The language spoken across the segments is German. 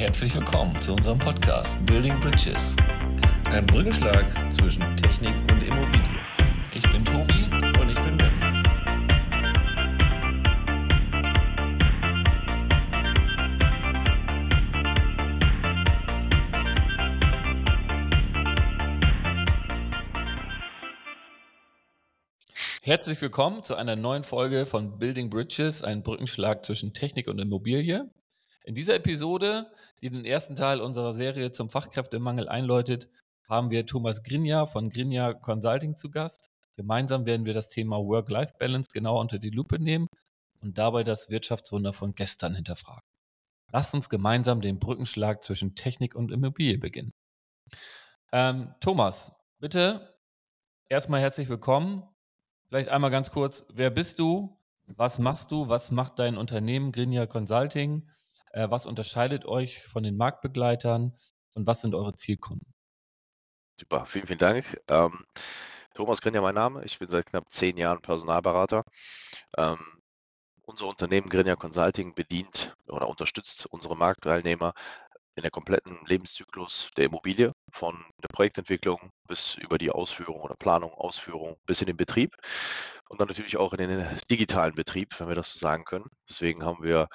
herzlich willkommen zu unserem Podcast Building Bridges. Ein Brückenschlag zwischen Technik und Immobilie. Ich bin Tobi. Und ich bin Ben. Herzlich willkommen zu einer neuen Folge von Building Bridges, ein Brückenschlag zwischen Technik und Immobilie. In dieser Episode, die den ersten Teil unserer Serie zum Fachkräftemangel einläutet, haben wir Thomas Grinja von Grinja Consulting zu Gast. Gemeinsam werden wir das Thema Work-Life-Balance genau unter die Lupe nehmen und dabei das Wirtschaftswunder von gestern hinterfragen. Lasst uns gemeinsam den Brückenschlag zwischen Technik und Immobilie beginnen. Ähm, Thomas, bitte erstmal herzlich willkommen. Vielleicht einmal ganz kurz, wer bist du? Was machst du? Was macht dein Unternehmen Grinja Consulting? Äh, was unterscheidet euch von den Marktbegleitern und was sind eure Zielkunden? Super, vielen, vielen Dank. Ähm, Thomas Grinja, mein Name. Ich bin seit knapp zehn Jahren Personalberater. Ähm, unser Unternehmen Grinja Consulting bedient oder unterstützt unsere Marktteilnehmer in der kompletten Lebenszyklus der Immobilie, von der Projektentwicklung bis über die Ausführung oder Planung, Ausführung bis in den Betrieb und dann natürlich auch in den digitalen Betrieb, wenn wir das so sagen können. Deswegen haben wir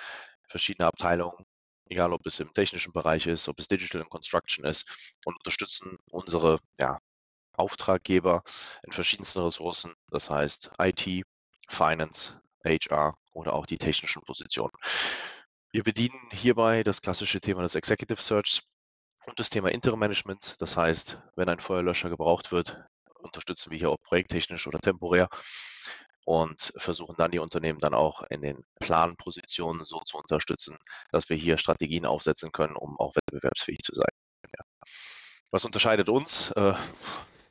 verschiedene Abteilungen, egal ob es im technischen Bereich ist, ob es Digital and Construction ist und unterstützen unsere ja, Auftraggeber in verschiedensten Ressourcen, das heißt IT, Finance, HR oder auch die technischen Positionen. Wir bedienen hierbei das klassische Thema des Executive Search und das Thema Interim Management. Das heißt, wenn ein Feuerlöscher gebraucht wird, unterstützen wir hier auch projekttechnisch oder temporär und versuchen dann die Unternehmen dann auch in den Planpositionen so zu unterstützen, dass wir hier Strategien aufsetzen können, um auch wettbewerbsfähig zu sein. Ja. Was unterscheidet uns? Äh,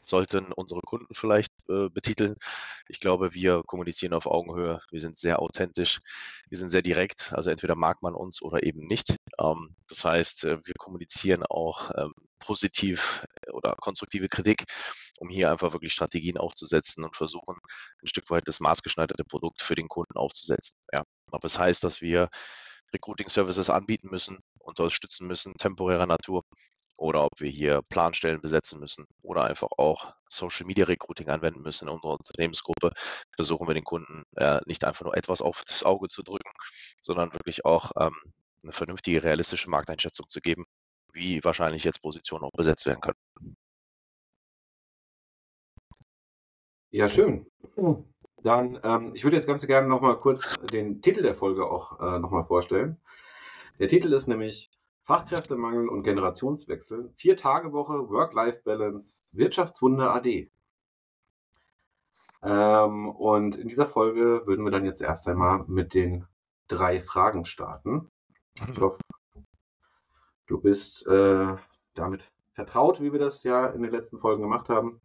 sollten unsere Kunden vielleicht äh, betiteln. Ich glaube, wir kommunizieren auf Augenhöhe. Wir sind sehr authentisch. Wir sind sehr direkt. Also entweder mag man uns oder eben nicht. Ähm, das heißt, äh, wir kommunizieren auch ähm, positiv äh, oder konstruktive Kritik, um hier einfach wirklich Strategien aufzusetzen und versuchen, ein Stück weit das maßgeschneiderte Produkt für den Kunden aufzusetzen. Ja. Aber es das heißt, dass wir Recruiting Services anbieten müssen, unterstützen müssen, temporärer Natur, oder ob wir hier Planstellen besetzen müssen oder einfach auch Social Media Recruiting anwenden müssen in unserer Unternehmensgruppe, versuchen wir den Kunden äh, nicht einfach nur etwas aufs Auge zu drücken, sondern wirklich auch ähm, eine vernünftige, realistische Markteinschätzung zu geben, wie wahrscheinlich jetzt Positionen auch besetzt werden können. Ja, schön. Dann, ähm, ich würde jetzt ganz gerne nochmal kurz den Titel der Folge auch äh, nochmal vorstellen. Der Titel ist nämlich Fachkräftemangel und Generationswechsel, Vier-Tage-Woche, Work-Life-Balance, Wirtschaftswunder AD. Ähm, und in dieser Folge würden wir dann jetzt erst einmal mit den drei Fragen starten. Ich hoffe, du bist äh, damit vertraut, wie wir das ja in den letzten Folgen gemacht haben.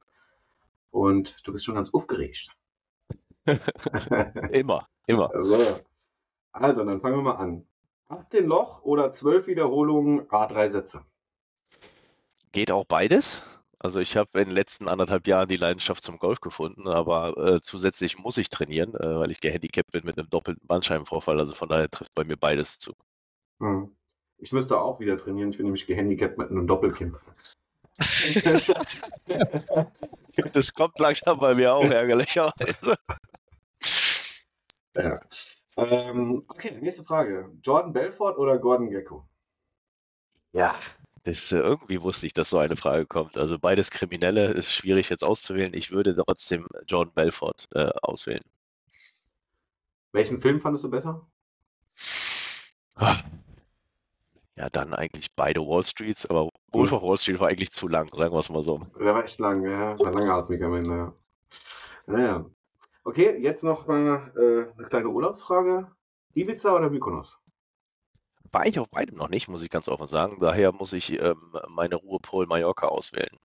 Und du bist schon ganz aufgeregt. immer, immer. Also, also, dann fangen wir mal an. 18 Loch oder 12 Wiederholungen, A3 Sätze. Geht auch beides. Also ich habe in den letzten anderthalb Jahren die Leidenschaft zum Golf gefunden, aber äh, zusätzlich muss ich trainieren, äh, weil ich gehandicapt bin mit einem doppelten Bandscheibenvorfall. Also von daher trifft bei mir beides zu. Hm. Ich müsste auch wieder trainieren. Ich bin nämlich gehandicapt mit einem Doppelkinn. das kommt langsam bei mir auch ärgerlicherweise. Ja. Ähm, okay, nächste Frage. Jordan Belfort oder Gordon Gecko? Ja, das, äh, irgendwie wusste ich, dass so eine Frage kommt. Also beides Kriminelle ist schwierig jetzt auszuwählen. Ich würde trotzdem Jordan Belfort äh, auswählen. Welchen Film fandest du besser? Ja, dann eigentlich beide Wall Streets, aber Wolf of Wall Street war eigentlich zu lang, sagen wir es mal so. Der war echt lang, ja. War langatmig am Ende, ja. Naja, Okay, jetzt noch mal äh, eine kleine Urlaubsfrage. Ibiza oder Mykonos? War ich auf beidem noch nicht, muss ich ganz offen sagen. Daher muss ich ähm, meine Ruhepol Mallorca auswählen.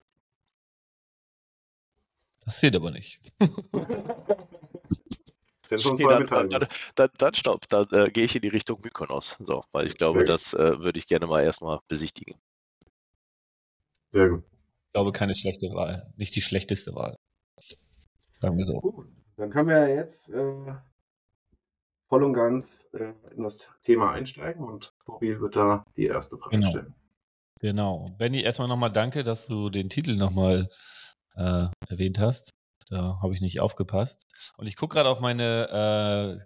Das zählt aber nicht. dann, dann, dann, stopp, dann äh, gehe ich in die Richtung Mykonos. So, weil ich glaube, das äh, würde ich gerne mal erstmal besichtigen. Sehr gut. Ich glaube, keine schlechte Wahl. Nicht die schlechteste Wahl. Sagen wir so. Gut. Dann können wir jetzt äh, voll und ganz äh, in das Thema einsteigen und Tobi wird da die erste Frage Genau. stellen. Genau. Benny, erstmal nochmal danke, dass du den Titel nochmal äh, erwähnt hast. Da habe ich nicht aufgepasst. Und ich gucke gerade auf meine, äh,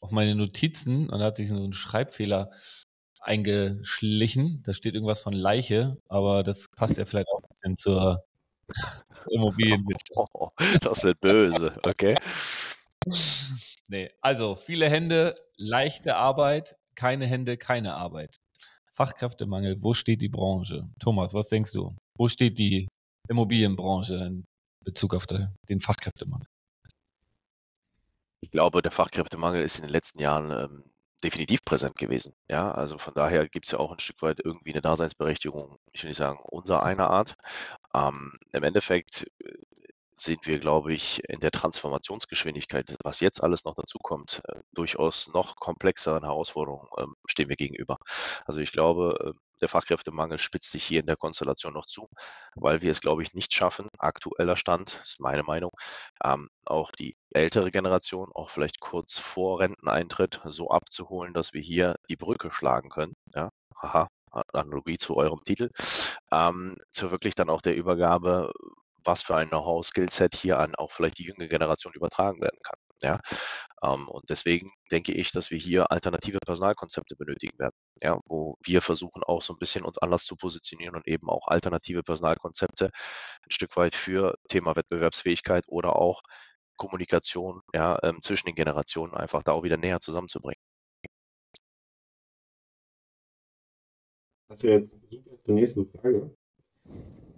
auf meine Notizen und da hat sich so ein Schreibfehler eingeschlichen. Da steht irgendwas von Leiche, aber das passt ja vielleicht auch ein bisschen zur Immobilienwirtschaft. Oh, das wird böse, okay? Nee, also viele Hände, leichte Arbeit, keine Hände, keine Arbeit. Fachkräftemangel, wo steht die Branche? Thomas, was denkst du? Wo steht die Immobilienbranche in Bezug auf de- den Fachkräftemangel? Ich glaube, der Fachkräftemangel ist in den letzten Jahren ähm, definitiv präsent gewesen. Ja, also von daher gibt es ja auch ein Stück weit irgendwie eine Daseinsberechtigung, ich will nicht sagen, unser einer Art. Ähm, Im Endeffekt äh, sind wir, glaube ich, in der Transformationsgeschwindigkeit, was jetzt alles noch dazu kommt, äh, durchaus noch komplexeren Herausforderungen ähm, stehen wir gegenüber. Also ich glaube, äh, der Fachkräftemangel spitzt sich hier in der Konstellation noch zu, weil wir es, glaube ich, nicht schaffen, aktueller Stand, ist meine Meinung, ähm, auch die ältere Generation, auch vielleicht kurz vor Renteneintritt, so abzuholen, dass wir hier die Brücke schlagen können. Ja, haha, Analogie zu eurem Titel, ähm, zu wirklich dann auch der Übergabe, was für ein Know-how, Skillset hier an auch vielleicht die jüngere Generation übertragen werden kann. Ja, ähm, und deswegen denke ich, dass wir hier alternative Personalkonzepte benötigen werden. Ja, wo wir versuchen auch so ein bisschen uns anders zu positionieren und eben auch alternative Personalkonzepte ein Stück weit für Thema Wettbewerbsfähigkeit oder auch Kommunikation ja, ähm, zwischen den Generationen einfach da auch wieder näher zusammenzubringen. Das wäre jetzt zur nächsten Frage.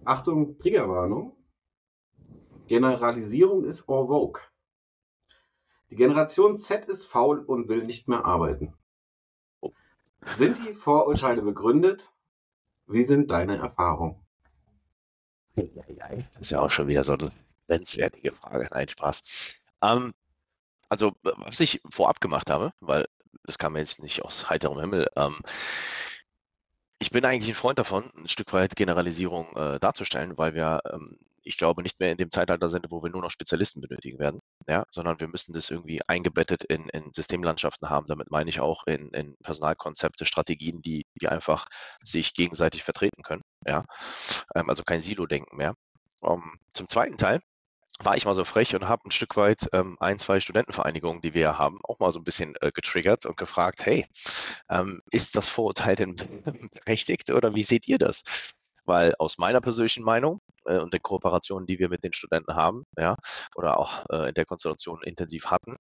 Achtung, Triggerwarnung. Generalisierung ist en vogue. Die Generation Z ist faul und will nicht mehr arbeiten. Sind die Vorurteile begründet? Wie sind deine Erfahrungen? Das ist ja auch schon wieder so eine grenzwertige Frage. Nein, Spaß. Ähm, also, was ich vorab gemacht habe, weil das kam jetzt nicht aus heiterem Himmel, ähm, ich bin eigentlich ein Freund davon, ein Stück weit Generalisierung äh, darzustellen, weil wir, ähm, ich glaube, nicht mehr in dem Zeitalter sind, wo wir nur noch Spezialisten benötigen werden, ja, sondern wir müssen das irgendwie eingebettet in, in Systemlandschaften haben. Damit meine ich auch in, in Personalkonzepte, Strategien, die, die einfach sich gegenseitig vertreten können, ja, ähm, also kein Silo-Denken mehr. Um, zum zweiten Teil war ich mal so frech und habe ein Stück weit ähm, ein, zwei Studentenvereinigungen, die wir ja haben, auch mal so ein bisschen äh, getriggert und gefragt, hey, ähm, ist das Vorurteil denn berechtigt oder wie seht ihr das? Weil aus meiner persönlichen Meinung äh, und den Kooperationen, die wir mit den Studenten haben, ja, oder auch äh, in der Konstellation intensiv hatten,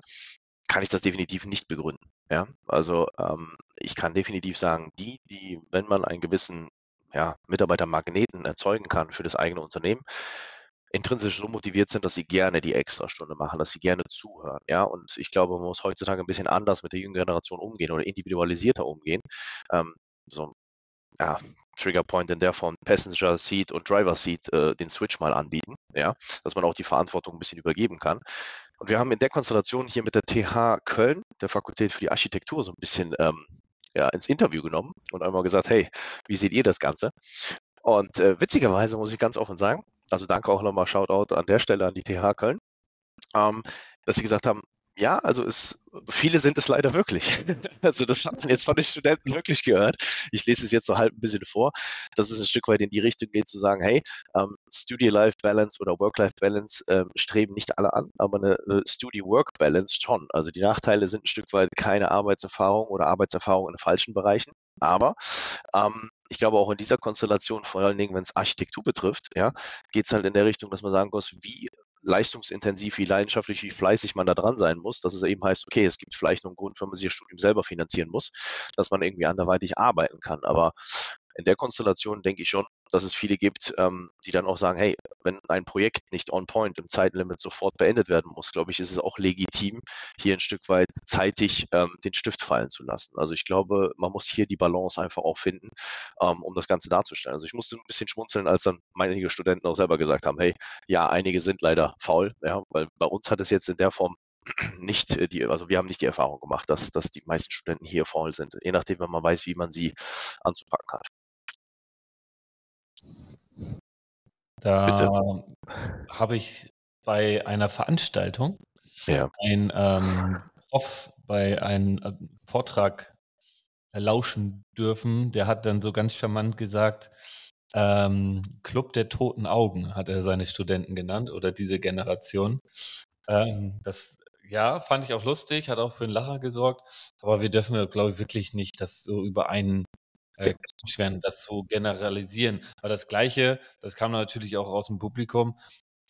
kann ich das definitiv nicht begründen. Ja, also ähm, ich kann definitiv sagen, die, die, wenn man einen gewissen ja, Mitarbeitermagneten erzeugen kann für das eigene Unternehmen, intrinsisch so motiviert sind, dass sie gerne die Extrastunde machen, dass sie gerne zuhören. Ja, und ich glaube, man muss heutzutage ein bisschen anders mit der jüngeren Generation umgehen oder individualisierter umgehen. Ähm, so, ja, Triggerpoint in der Form Passenger Seat und Driver Seat äh, den Switch mal anbieten, ja, dass man auch die Verantwortung ein bisschen übergeben kann. Und wir haben in der Konstellation hier mit der TH Köln, der Fakultät für die Architektur, so ein bisschen ähm, ja, ins Interview genommen und einmal gesagt, hey, wie seht ihr das Ganze? Und äh, witzigerweise muss ich ganz offen sagen, also danke auch nochmal Shoutout an der Stelle an die TH Köln, ähm, dass sie gesagt haben, ja, also es, viele sind es leider wirklich. Also das hat man jetzt von den Studenten wirklich gehört. Ich lese es jetzt so halb ein bisschen vor, dass es ein Stück weit in die Richtung geht, zu sagen, hey, ähm, Studio-Life-Balance oder Work-Life-Balance ähm, streben nicht alle an, aber eine, eine Studio-Work-Balance schon. Also die Nachteile sind ein Stück weit keine Arbeitserfahrung oder Arbeitserfahrung in falschen Bereichen. Aber ähm, ich glaube auch in dieser Konstellation, vor allen Dingen, wenn es Architektur betrifft, ja, geht es halt in der Richtung, dass man sagen muss, wie leistungsintensiv, wie leidenschaftlich, wie fleißig man da dran sein muss, dass es eben heißt, okay, es gibt vielleicht noch einen Grund, wenn man sich das Studium selber finanzieren muss, dass man irgendwie anderweitig arbeiten kann. Aber in der Konstellation denke ich schon, dass es viele gibt, ähm, die dann auch sagen, hey, wenn ein Projekt nicht on point im Zeitlimit sofort beendet werden muss, glaube ich, ist es auch legitim, hier ein Stück weit zeitig ähm, den Stift fallen zu lassen. Also ich glaube, man muss hier die Balance einfach auch finden, ähm, um das Ganze darzustellen. Also ich musste ein bisschen schmunzeln, als dann einige Studenten auch selber gesagt haben, hey, ja, einige sind leider faul, ja, weil bei uns hat es jetzt in der Form nicht äh, die, also wir haben nicht die Erfahrung gemacht, dass, dass die meisten Studenten hier faul sind, je nachdem, wenn man weiß, wie man sie anzupacken hat. Da habe ich bei einer Veranstaltung Ja. ein ähm, off bei einem äh, Vortrag lauschen dürfen. Der hat dann so ganz charmant gesagt, ähm, Club der toten Augen hat er seine Studenten genannt oder diese Generation. Ähm, das ja, fand ich auch lustig, hat auch für einen Lacher gesorgt, aber wir dürfen, glaube ich, wirklich nicht das so über einen äh, werden, das so generalisieren. Aber das Gleiche, das kam natürlich auch aus dem Publikum,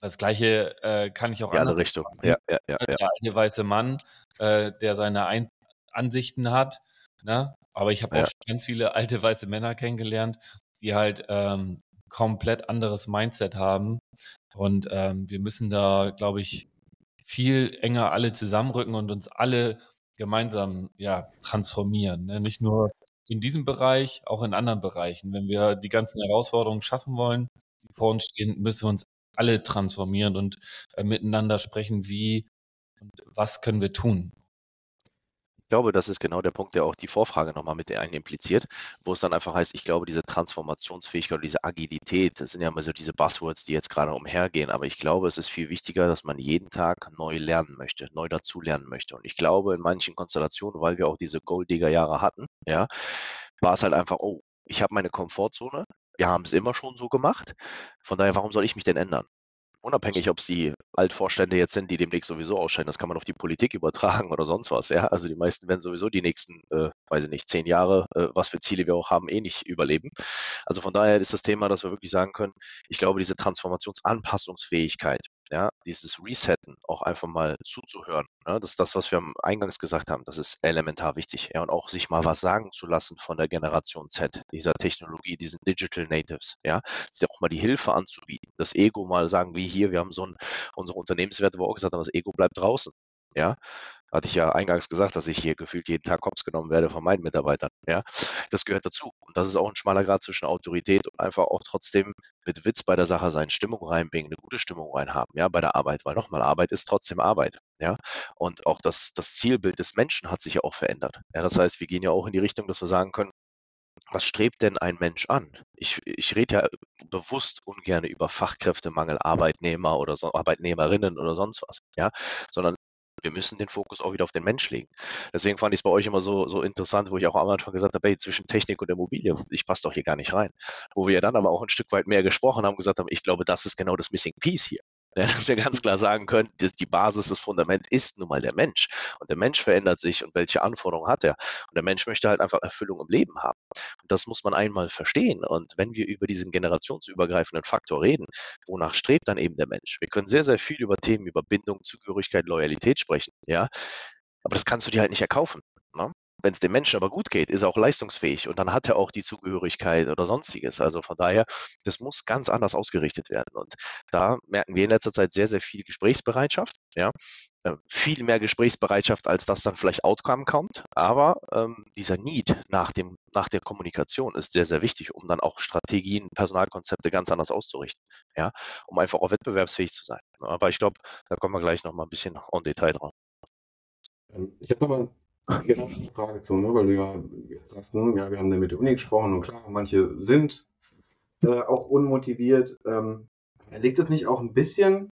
das Gleiche äh, kann ich auch Die andere Richtung. sagen. Ja, ja, ja, Der ja. alte weiße Mann, äh, der seine Ein Ansichten hat, ne? aber ich habe Ja. auch schon ganz viele alte weiße Männer kennengelernt, die halt ähm, komplett anderes Mindset haben. Und ähm, wir müssen da, glaube ich, viel enger alle zusammenrücken und uns alle gemeinsam ja, transformieren. Ne? Nicht nur in diesem Bereich, auch in anderen Bereichen. Wenn wir die ganzen Herausforderungen schaffen wollen, die vor uns stehen, müssen wir uns alle transformieren und äh, miteinander sprechen, wie und was können wir tun. Ich glaube, das ist genau der Punkt, der auch die Vorfrage nochmal mit ein impliziert, wo es dann einfach heißt, ich glaube, diese Transformationsfähigkeit oder diese Agilität, das sind ja immer so diese Buzzwords, die jetzt gerade umhergehen, aber ich glaube, es ist viel wichtiger, dass man jeden Tag neu lernen möchte, neu dazulernen möchte. Und ich glaube, in manchen Konstellationen, weil wir auch diese Golddigger-Jahre hatten, ja, war es halt einfach, oh, ich habe meine Komfortzone, wir haben es immer schon so gemacht, von daher, warum soll ich mich denn ändern? Unabhängig, ob es die Altvorstände jetzt sind, die demnächst sowieso ausscheiden, das kann man auf die Politik übertragen oder sonst was. Ja, also die meisten werden sowieso die nächsten, äh, weiß ich nicht, zehn Jahre, äh, was für Ziele wir auch haben, eh nicht überleben. Also von daher ist das Thema, dass wir wirklich sagen können, ich glaube, diese Transformationsanpassungsfähigkeit, ja, dieses Resetten, auch einfach mal zuzuhören, ja, das ist das, was wir am Eingangs gesagt haben, das ist elementar wichtig. Ja, und auch sich mal was sagen zu lassen von der Generation Z, dieser Technologie, diesen Digital Natives, ja, auch mal die Hilfe anzubieten, das Ego mal sagen, wie hier, wir haben so ein, unsere Unternehmenswerte, wo auch gesagt haben, das Ego bleibt draußen. Ja, hatte ich ja eingangs gesagt, dass ich hier gefühlt jeden Tag Kops genommen werde von meinen Mitarbeitern. Ja, das gehört dazu. Und das ist auch ein schmaler Grad zwischen Autorität und einfach auch trotzdem mit Witz bei der Sache sein, Stimmung reinbringen, eine gute Stimmung reinhaben, ja, bei der Arbeit. Weil nochmal, Arbeit ist trotzdem Arbeit. Ja, und auch das, das Zielbild des Menschen hat sich ja auch verändert. Ja, das heißt, wir gehen ja auch in die Richtung, dass wir sagen können, was strebt denn ein Mensch an? Ich, ich rede ja bewusst ungern über Fachkräftemangel, Arbeitnehmer oder so, Arbeitnehmerinnen oder sonst was, ja, sondern wir müssen den Fokus auch wieder auf den Mensch legen. Deswegen fand ich es bei euch immer so, so interessant, wo ich auch am Anfang gesagt habe, hey, zwischen Technik und Immobilie, ich passe doch hier gar nicht rein. Wo wir dann aber auch ein Stück weit mehr gesprochen haben, gesagt haben, ich glaube, das ist genau das Missing Piece hier. Ja, dass wir ganz klar sagen können, dass die Basis, das Fundament ist nun mal der Mensch. Und der Mensch verändert sich und welche Anforderungen hat er? Und der Mensch möchte halt einfach Erfüllung im Leben haben. Und das muss man einmal verstehen. Und wenn wir über diesen generationsübergreifenden Faktor reden, wonach strebt dann eben der Mensch? Wir können sehr, sehr viel über Themen, über Bindung, Zugehörigkeit, Loyalität sprechen, ja. Aber das kannst du dir halt nicht erkaufen. Ne? Wenn es dem Menschen aber gut geht, ist er auch leistungsfähig und dann hat er auch die Zugehörigkeit oder sonstiges. Also von daher, das muss ganz anders ausgerichtet werden. Und da merken wir in letzter Zeit sehr, sehr viel Gesprächsbereitschaft. Ja, äh, viel mehr Gesprächsbereitschaft, als das dann vielleicht Outcome kommt. Aber ähm, dieser Need nach, dem, nach der Kommunikation ist sehr, sehr wichtig, um dann auch Strategien, Personalkonzepte ganz anders auszurichten. Ja, um einfach auch wettbewerbsfähig zu sein. Aber ich glaube, da kommen wir gleich nochmal ein bisschen en Detail drauf. Ähm, Ich habe nochmal eine Frage zu, ne? weil du ja jetzt sagst, hm, ja, wir haben da mit der Uni gesprochen und klar, manche sind äh, auch unmotiviert. Ähm, liegt es nicht auch ein bisschen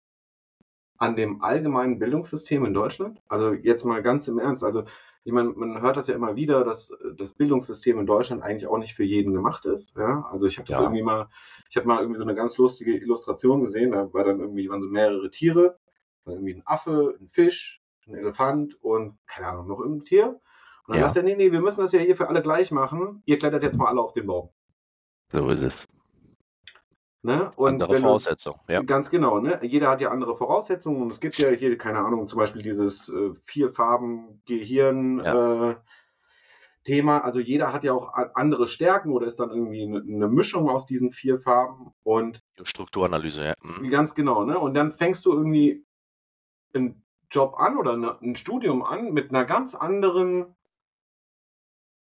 an dem allgemeinen Bildungssystem in Deutschland? Also jetzt mal ganz im Ernst, also ich meine, man hört das ja immer wieder, dass das Bildungssystem in Deutschland eigentlich auch nicht für jeden gemacht ist. Ja, also ich habe das Ja. irgendwie mal, ich habe mal irgendwie so eine ganz lustige Illustration gesehen, da war dann irgendwie waren so mehrere Tiere, irgendwie ein Affe, ein Fisch, ein Elefant und keine Ahnung, noch irgendein Tier. Und dann Ja. sagt er, nee, nee, wir müssen das ja hier für alle gleich machen. Ihr klettert jetzt mal alle auf den Baum. So ist es. Ne? Und Andere Voraussetzungen. Ja. Ganz genau, ne? Jeder hat ja andere Voraussetzungen und es gibt ja hier, keine Ahnung, zum Beispiel dieses äh, vier Farben Gehirn äh, Thema. Also jeder hat ja auch andere Stärken oder ist dann irgendwie eine, eine Mischung aus diesen vier Farben und Strukturanalyse, ja. Mhm. ganz genau, ne? Und dann fängst du irgendwie einen Job an oder eine, ein Studium an mit einer ganz anderen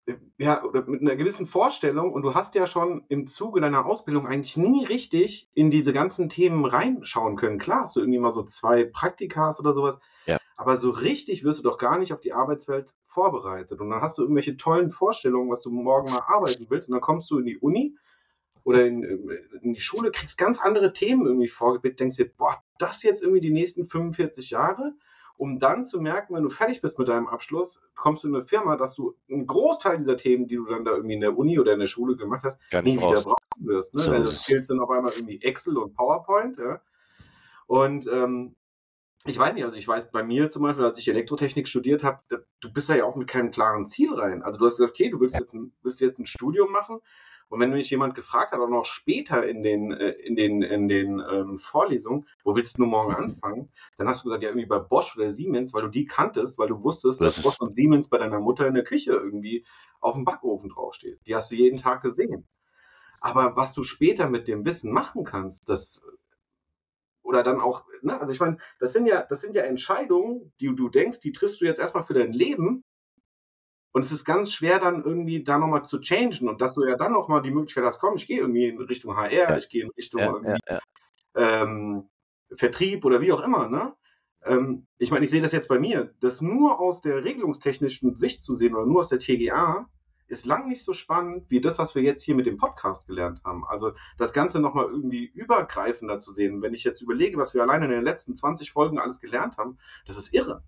äh, ja, oder mit einer gewissen Vorstellung und du hast ja schon im Zuge deiner Ausbildung eigentlich nie richtig in diese ganzen Themen reinschauen können. Klar hast du irgendwie mal so zwei Praktikas oder sowas, Ja. aber so richtig wirst du doch gar nicht auf die Arbeitswelt vorbereitet. Und dann hast du irgendwelche tollen Vorstellungen, was du morgen mal arbeiten willst und dann kommst du in die Uni oder in, in die Schule, kriegst ganz andere Themen irgendwie vorgebildet, denkst dir, boah, das jetzt irgendwie die nächsten 45 Jahre um dann zu merken, wenn du fertig bist mit deinem Abschluss, kommst du in eine Firma, dass du einen Großteil dieser Themen, die du dann da irgendwie in der Uni oder in der Schule gemacht hast, Gar nie nicht wieder brauchst. brauchen wirst. Ne? So Weil ist das. Skills sind auf einmal irgendwie Excel und PowerPoint. Ja? Und ähm, ich weiß nicht, also ich weiß bei mir zum Beispiel, als ich Elektrotechnik studiert habe, du bist da ja auch mit keinem klaren Ziel rein. Also du hast gesagt, okay, du willst jetzt ein, willst jetzt ein Studium machen. Und wenn mich jemand gefragt hat, auch noch später in den, äh, in den, in den ähm, Vorlesungen, wo willst du nur morgen anfangen, dann hast du gesagt, ja, irgendwie bei Bosch oder Siemens, weil du die kanntest, weil du wusstest, Das dass Bosch und Siemens bei deiner Mutter in der Küche irgendwie auf dem Backofen draufsteht. Die hast du jeden Tag gesehen. Aber was du später mit dem Wissen machen kannst, das oder dann auch, ne, also ich meine, das sind ja, das sind ja Entscheidungen, die du denkst, die triffst du jetzt erstmal für dein Leben. Und es ist ganz schwer, dann irgendwie da nochmal zu changen und dass du ja dann nochmal die Möglichkeit hast, komm, ich gehe irgendwie in Richtung HR, Ja. ich gehe in Richtung Ja, ja, ja. ähm, Vertrieb oder wie auch immer, ne? Ähm, ich meine, ich sehe das jetzt bei mir, das nur aus der regelungstechnischen Sicht zu sehen oder nur aus der TGA ist lang nicht so spannend wie das, was wir jetzt hier mit dem Podcast gelernt haben. Also das Ganze nochmal irgendwie übergreifender zu sehen. Wenn ich jetzt überlege, was wir alleine in den letzten 20 Folgen alles gelernt haben, das ist irre.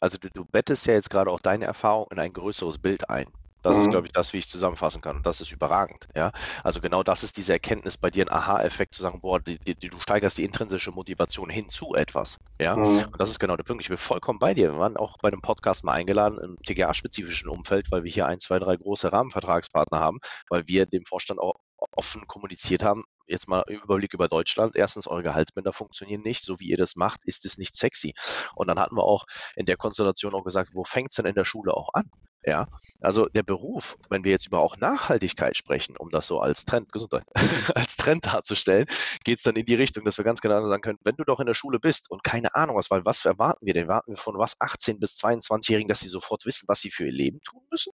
Also du, du bettest ja jetzt gerade auch deine Erfahrung in ein größeres Bild ein. Das ist, Mhm. glaube ich, das, wie ich zusammenfassen kann. Und das ist überragend. Ja? Also genau das ist diese Erkenntnis bei dir, ein Aha-Effekt zu sagen, boah, die, die, du steigerst die intrinsische Motivation hin zu etwas. Ja? Mhm. Und das ist genau der Punkt. Ich bin vollkommen bei dir. Wir waren auch bei einem Podcast mal eingeladen im TGA-spezifischen Umfeld, weil wir hier ein, zwei, drei große Rahmenvertragspartner haben, weil wir dem Vorstand auch offen kommuniziert haben, jetzt mal im Überblick über Deutschland. Erstens, eure Gehaltsbänder funktionieren nicht. So wie ihr das macht, ist es nicht sexy. Und dann hatten wir auch in der Konstellation auch gesagt, wo fängt es denn in der Schule auch an? Ja, also der Beruf, wenn wir jetzt über auch Nachhaltigkeit sprechen, um das so als Trend, Gesundheit, als Trend darzustellen, geht es dann in die Richtung, dass wir ganz genau sagen können, wenn du doch in der Schule bist und keine Ahnung was, weil was erwarten wir denn? Erwarten wir von was 18 bis 22-Jährigen, dass sie sofort wissen, was sie für ihr Leben tun müssen?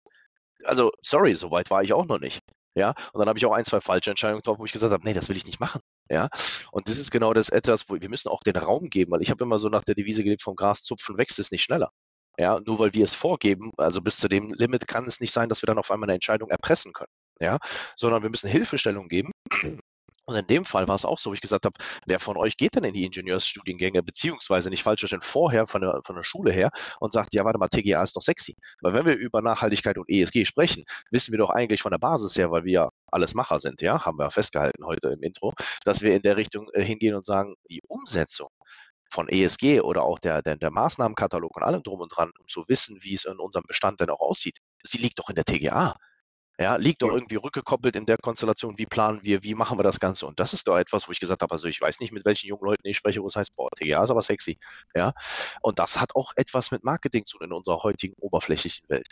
Also, sorry, so weit war ich auch noch nicht. Ja, und dann habe ich auch ein, zwei falsche Entscheidungen getroffen, wo ich gesagt habe, nee, das will ich nicht machen. Ja, und das ist genau das etwas, wo wir müssen auch den Raum geben, weil ich habe immer so nach der Devise gelebt, vom Gras zupfen wächst es nicht schneller. Ja, nur weil wir es vorgeben, also bis zu dem Limit kann es nicht sein, dass wir dann auf einmal eine Entscheidung erpressen können. Ja, sondern wir müssen Hilfestellung geben. Und in dem Fall war es auch so, wo ich gesagt habe, wer von euch geht denn in die Ingenieursstudiengänge, beziehungsweise nicht falsch verstehen, vorher von der, von der Schule her und sagt, ja, warte mal, TGA ist doch sexy. Weil wenn wir über Nachhaltigkeit und ESG sprechen, wissen wir doch eigentlich von der Basis her, weil wir ja alles Macher sind, ja, haben wir festgehalten heute im Intro, dass wir in der Richtung äh, hingehen und sagen, die Umsetzung von ESG oder auch der, der, der Maßnahmenkatalog und allem drum und dran, um zu wissen, wie es in unserem Bestand denn auch aussieht, sie liegt doch in der TGA. Ja, liegt doch Ja. irgendwie rückgekoppelt in der Konstellation, wie planen wir, wie machen wir das Ganze? Und das ist doch etwas, wo ich gesagt habe, also ich weiß nicht, mit welchen jungen Leuten ich spreche, wo es heißt, boah, TGA ist aber sexy. Ja, und das hat auch etwas mit Marketing zu tun in unserer heutigen oberflächlichen Welt.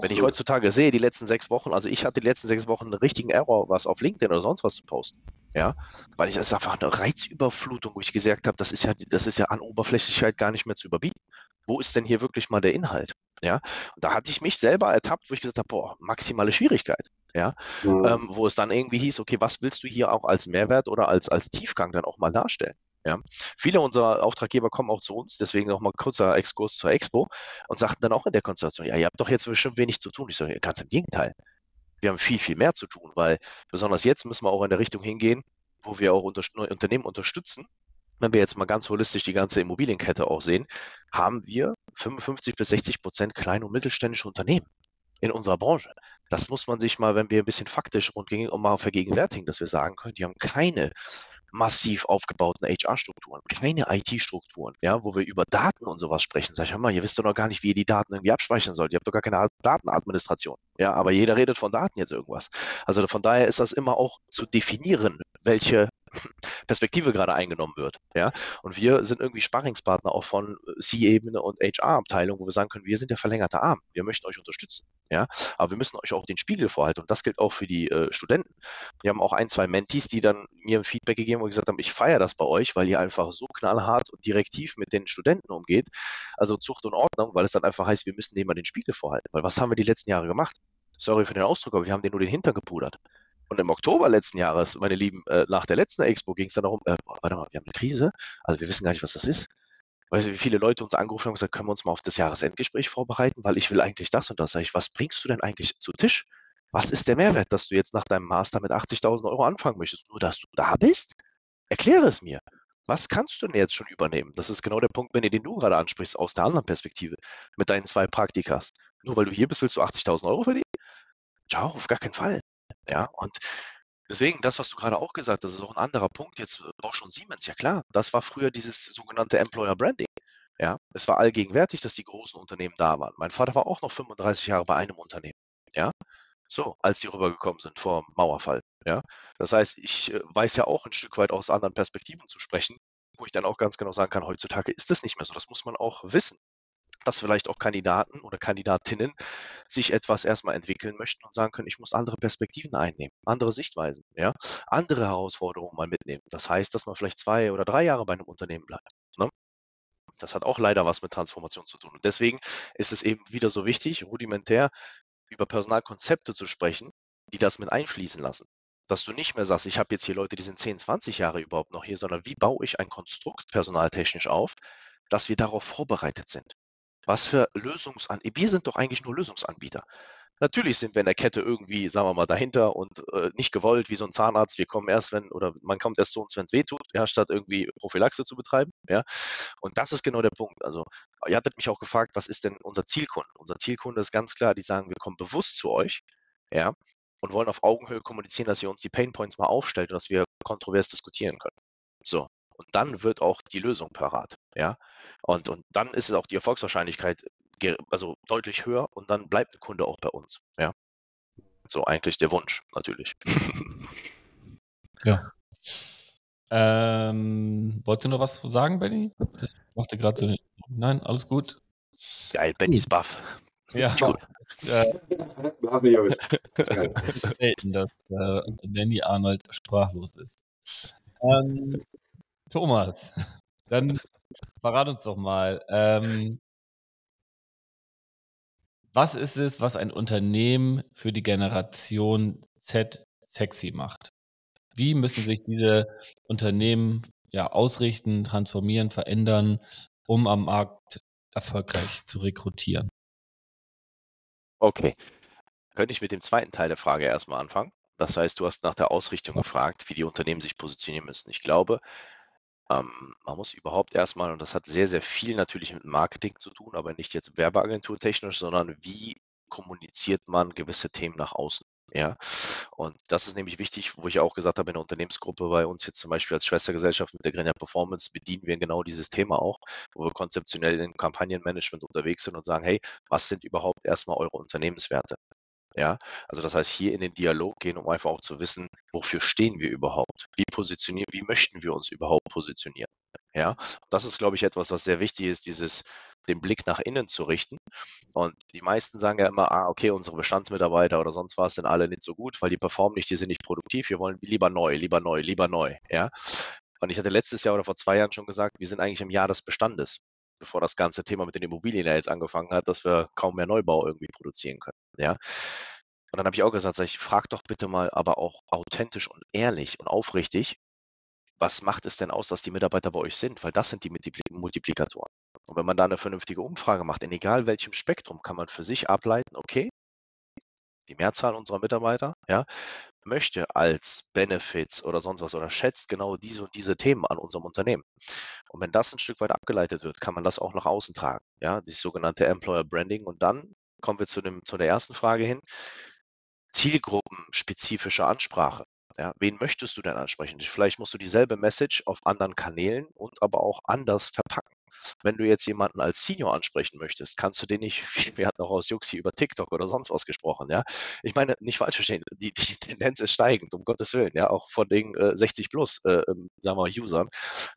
Wenn ich heutzutage sehe, die letzten sechs Wochen, also ich hatte die letzten sechs Wochen einen richtigen Error, was auf LinkedIn oder sonst was zu posten. Ja, weil ich es ist einfach eine Reizüberflutung, wo ich gesagt habe, das ist ja, das ist ja an Oberflächlichkeit gar nicht mehr zu überbieten. Wo ist denn hier wirklich mal der Inhalt? Ja, und da hatte ich mich selber ertappt, wo ich gesagt habe, boah, maximale Schwierigkeit. Ja, Mhm. ähm, wo es dann irgendwie hieß, okay, was willst du hier auch als Mehrwert oder als, als Tiefgang dann auch mal darstellen? Ja, viele unserer Auftraggeber kommen auch zu uns, deswegen noch mal kurzer Exkurs zur Expo und sagten dann auch in der Konstellation, ja, ihr habt doch jetzt bestimmt wenig zu tun. Ich sage, ganz im Gegenteil. Wir haben viel, viel mehr zu tun, weil besonders jetzt müssen wir auch in der Richtung hingehen, wo wir auch unter, Unternehmen unterstützen. Wenn wir jetzt mal ganz holistisch die ganze Immobilienkette auch sehen, haben wir 55 bis 60 Prozent kleine und mittelständische Unternehmen in unserer Branche. Das muss man sich mal, wenn wir ein bisschen faktisch und mal vergegenwärtigen, dass wir sagen können, die haben keine massiv aufgebauten HR-Strukturen, keine IT-Strukturen, ja, wo wir über Daten und sowas sprechen. Sag ich, hör mal, ihr wisst doch noch gar nicht, wie ihr die Daten irgendwie abspeichern sollt. Ihr habt doch gar keine Datenadministration. Ja, aber jeder redet von Daten jetzt irgendwas. Also von daher ist das immer auch zu definieren, welche Perspektive gerade eingenommen wird. Ja, und wir sind irgendwie Sparringspartner auch von C-Ebene und HR-Abteilung, wo wir sagen können, wir sind der verlängerte Arm. Wir möchten euch unterstützen. Ja, aber wir müssen euch auch den Spiegel vorhalten. Und das gilt auch für die äh, Studenten. Wir haben auch ein, zwei Mentees, die dann mir ein Feedback gegeben und gesagt haben, ich feiere das bei euch, weil ihr einfach so knallhart und direktiv mit den Studenten umgeht. Also Zucht und Ordnung, weil es dann einfach heißt, wir müssen denen mal den Spiegel vorhalten. Weil was haben wir die letzten Jahre gemacht? Sorry für den Ausdruck, aber wir haben denen nur den Hintern gepudert. Und im Oktober letzten Jahres, meine Lieben, äh, nach der letzten Expo ging es dann darum, äh, warte mal, wir haben eine Krise, also wir wissen gar nicht, was das ist. Weißt du, wie viele Leute uns angerufen haben und gesagt, können wir uns mal auf das Jahresendgespräch vorbereiten, weil ich will eigentlich das und das. Sag ich, was bringst du denn eigentlich zu Tisch? Was ist der Mehrwert, dass du jetzt nach deinem Master mit 80.000 Euro anfangen möchtest? Nur, dass du da bist? Erkläre es mir. Was kannst du denn jetzt schon übernehmen? Das ist genau der Punkt, Benny, den du gerade ansprichst, aus der anderen Perspektive, mit deinen zwei Praktikas. Nur weil du hier bist, willst du 80.000 Euro verdienen? Ciao, auf gar keinen Fall. Ja, und deswegen, das, was du gerade auch gesagt hast, ist auch ein anderer Punkt. Jetzt auch schon Siemens, ja klar, das war früher dieses sogenannte Employer Branding. Ja, es war allgegenwärtig, dass die großen Unternehmen da waren. Mein Vater war auch noch 35 Jahre bei einem Unternehmen. Ja, so, als die rübergekommen sind vor Mauerfall. Ja, das heißt, ich äh, weiß ja auch ein Stück weit aus anderen Perspektiven zu sprechen, wo ich dann auch ganz genau sagen kann, heutzutage ist das nicht mehr so. Das muss man auch wissen dass vielleicht auch Kandidaten oder Kandidatinnen sich etwas erstmal entwickeln möchten und sagen können, ich muss andere Perspektiven einnehmen, andere Sichtweisen, ja, andere Herausforderungen mal mitnehmen. Das heißt, dass man vielleicht zwei oder drei Jahre bei einem Unternehmen bleibt. Ne? Das hat auch leider was mit Transformation zu tun. Und deswegen ist es eben wieder so wichtig, rudimentär über Personalkonzepte zu sprechen, die das mit einfließen lassen. Dass du nicht mehr sagst, ich habe jetzt hier Leute, die sind 10, 20 Jahre überhaupt noch hier, sondern wie baue ich ein Konstrukt personaltechnisch auf, dass wir darauf vorbereitet sind. Was für Lösungsanbieter? Wir sind doch eigentlich nur Lösungsanbieter. Natürlich sind wir in der Kette irgendwie, sagen wir mal, dahinter und äh, nicht gewollt wie so ein Zahnarzt. Wir kommen erst, wenn, oder man kommt erst zu uns, wenn es weh tut, ja, statt irgendwie Prophylaxe zu betreiben. Ja. Und das ist genau der Punkt. Also, ihr hattet mich auch gefragt, was ist denn unser Zielkunde? Unser Zielkunde ist ganz klar, die sagen, wir kommen bewusst zu euch, ja, und wollen auf Augenhöhe kommunizieren, dass ihr uns die Painpoints mal aufstellt und dass wir kontrovers diskutieren können. So. Und dann wird auch die Lösung parat. Ja? Und, und dann ist es auch die Erfolgswahrscheinlichkeit also deutlich höher und dann bleibt ein Kunde auch bei uns. Ja? So eigentlich der Wunsch, natürlich. ja. Ähm, wolltest du noch was sagen, Benny? Das machte gerade so. Nein, alles gut. Geil, Bennys Buff. Ja. Das, äh, selten, dass äh, Benny Arnold sprachlos ist. Ähm, Thomas, dann verrat uns doch mal. Ähm, was ist es, was ein Unternehmen für die Generation Z sexy macht? Wie müssen sich diese Unternehmen ja ausrichten, transformieren, verändern, um am Markt erfolgreich zu rekrutieren? Okay. Könnte ich mit dem zweiten Teil der Frage erstmal anfangen? Das heißt, du hast nach der Ausrichtung gefragt, wie die Unternehmen sich positionieren müssen. Ich glaube, ähm, man muss überhaupt erstmal, und das hat sehr, sehr viel natürlich mit Marketing zu tun, aber nicht jetzt Werbeagentur technisch, sondern wie kommuniziert man gewisse Themen nach außen. Ja, und das ist nämlich wichtig, wo ich auch gesagt habe, in der Unternehmensgruppe bei uns jetzt zum Beispiel als Schwestergesellschaft mit der Grenia Performance bedienen wir genau dieses Thema auch, wo wir konzeptionell im Kampagnenmanagement unterwegs sind und sagen, hey, was sind überhaupt erstmal eure Unternehmenswerte? Ja, also das heißt, hier in den Dialog gehen, um einfach auch zu wissen, wofür stehen wir überhaupt? Wie positionieren, wie möchten wir uns überhaupt positionieren? Ja, das ist, glaube ich, etwas, was sehr wichtig ist, dieses, den Blick nach innen zu richten. Und die meisten sagen ja immer, ah, okay, unsere Bestandsmitarbeiter oder sonst was sind alle nicht so gut, weil die performen nicht, die sind nicht produktiv, wir wollen lieber neu, lieber neu, lieber neu, ja. Und ich hatte letztes Jahr oder vor zwei Jahren schon gesagt, wir sind eigentlich im Jahr des Bestandes, bevor das ganze Thema mit den Immobilien ja jetzt angefangen hat, dass wir kaum mehr Neubau irgendwie produzieren können, ja. Und dann habe ich auch gesagt, ich frage doch bitte mal, aber auch authentisch und ehrlich und aufrichtig, was macht es denn aus, dass die Mitarbeiter bei euch sind? Weil das sind die Multiplikatoren. Und wenn man da eine vernünftige Umfrage macht, in egal welchem Spektrum, kann man für sich ableiten, okay, die Mehrzahl unserer Mitarbeiter, ja, möchte als Benefits oder sonst was oder schätzt genau diese und diese Themen an unserem Unternehmen. Und wenn das ein Stück weit abgeleitet wird, kann man das auch nach außen tragen, ja, die sogenannte Employer Branding. Und dann kommen wir zu, dem, zu der ersten Frage hin. Zielgruppenspezifische Ansprache. Ja, wen möchtest du denn ansprechen? Vielleicht musst du dieselbe Message auf anderen Kanälen und aber auch anders verpacken. Wenn du jetzt jemanden als Senior ansprechen möchtest, kannst du den nicht, wir hatten auch aus Juxi über TikTok oder sonst was gesprochen, ja. Ich meine, nicht falsch verstehen, die, die Tendenz ist steigend, um Gottes Willen, ja, auch von den äh, 60 plus, äh, ähm, sagen wir mal, Usern.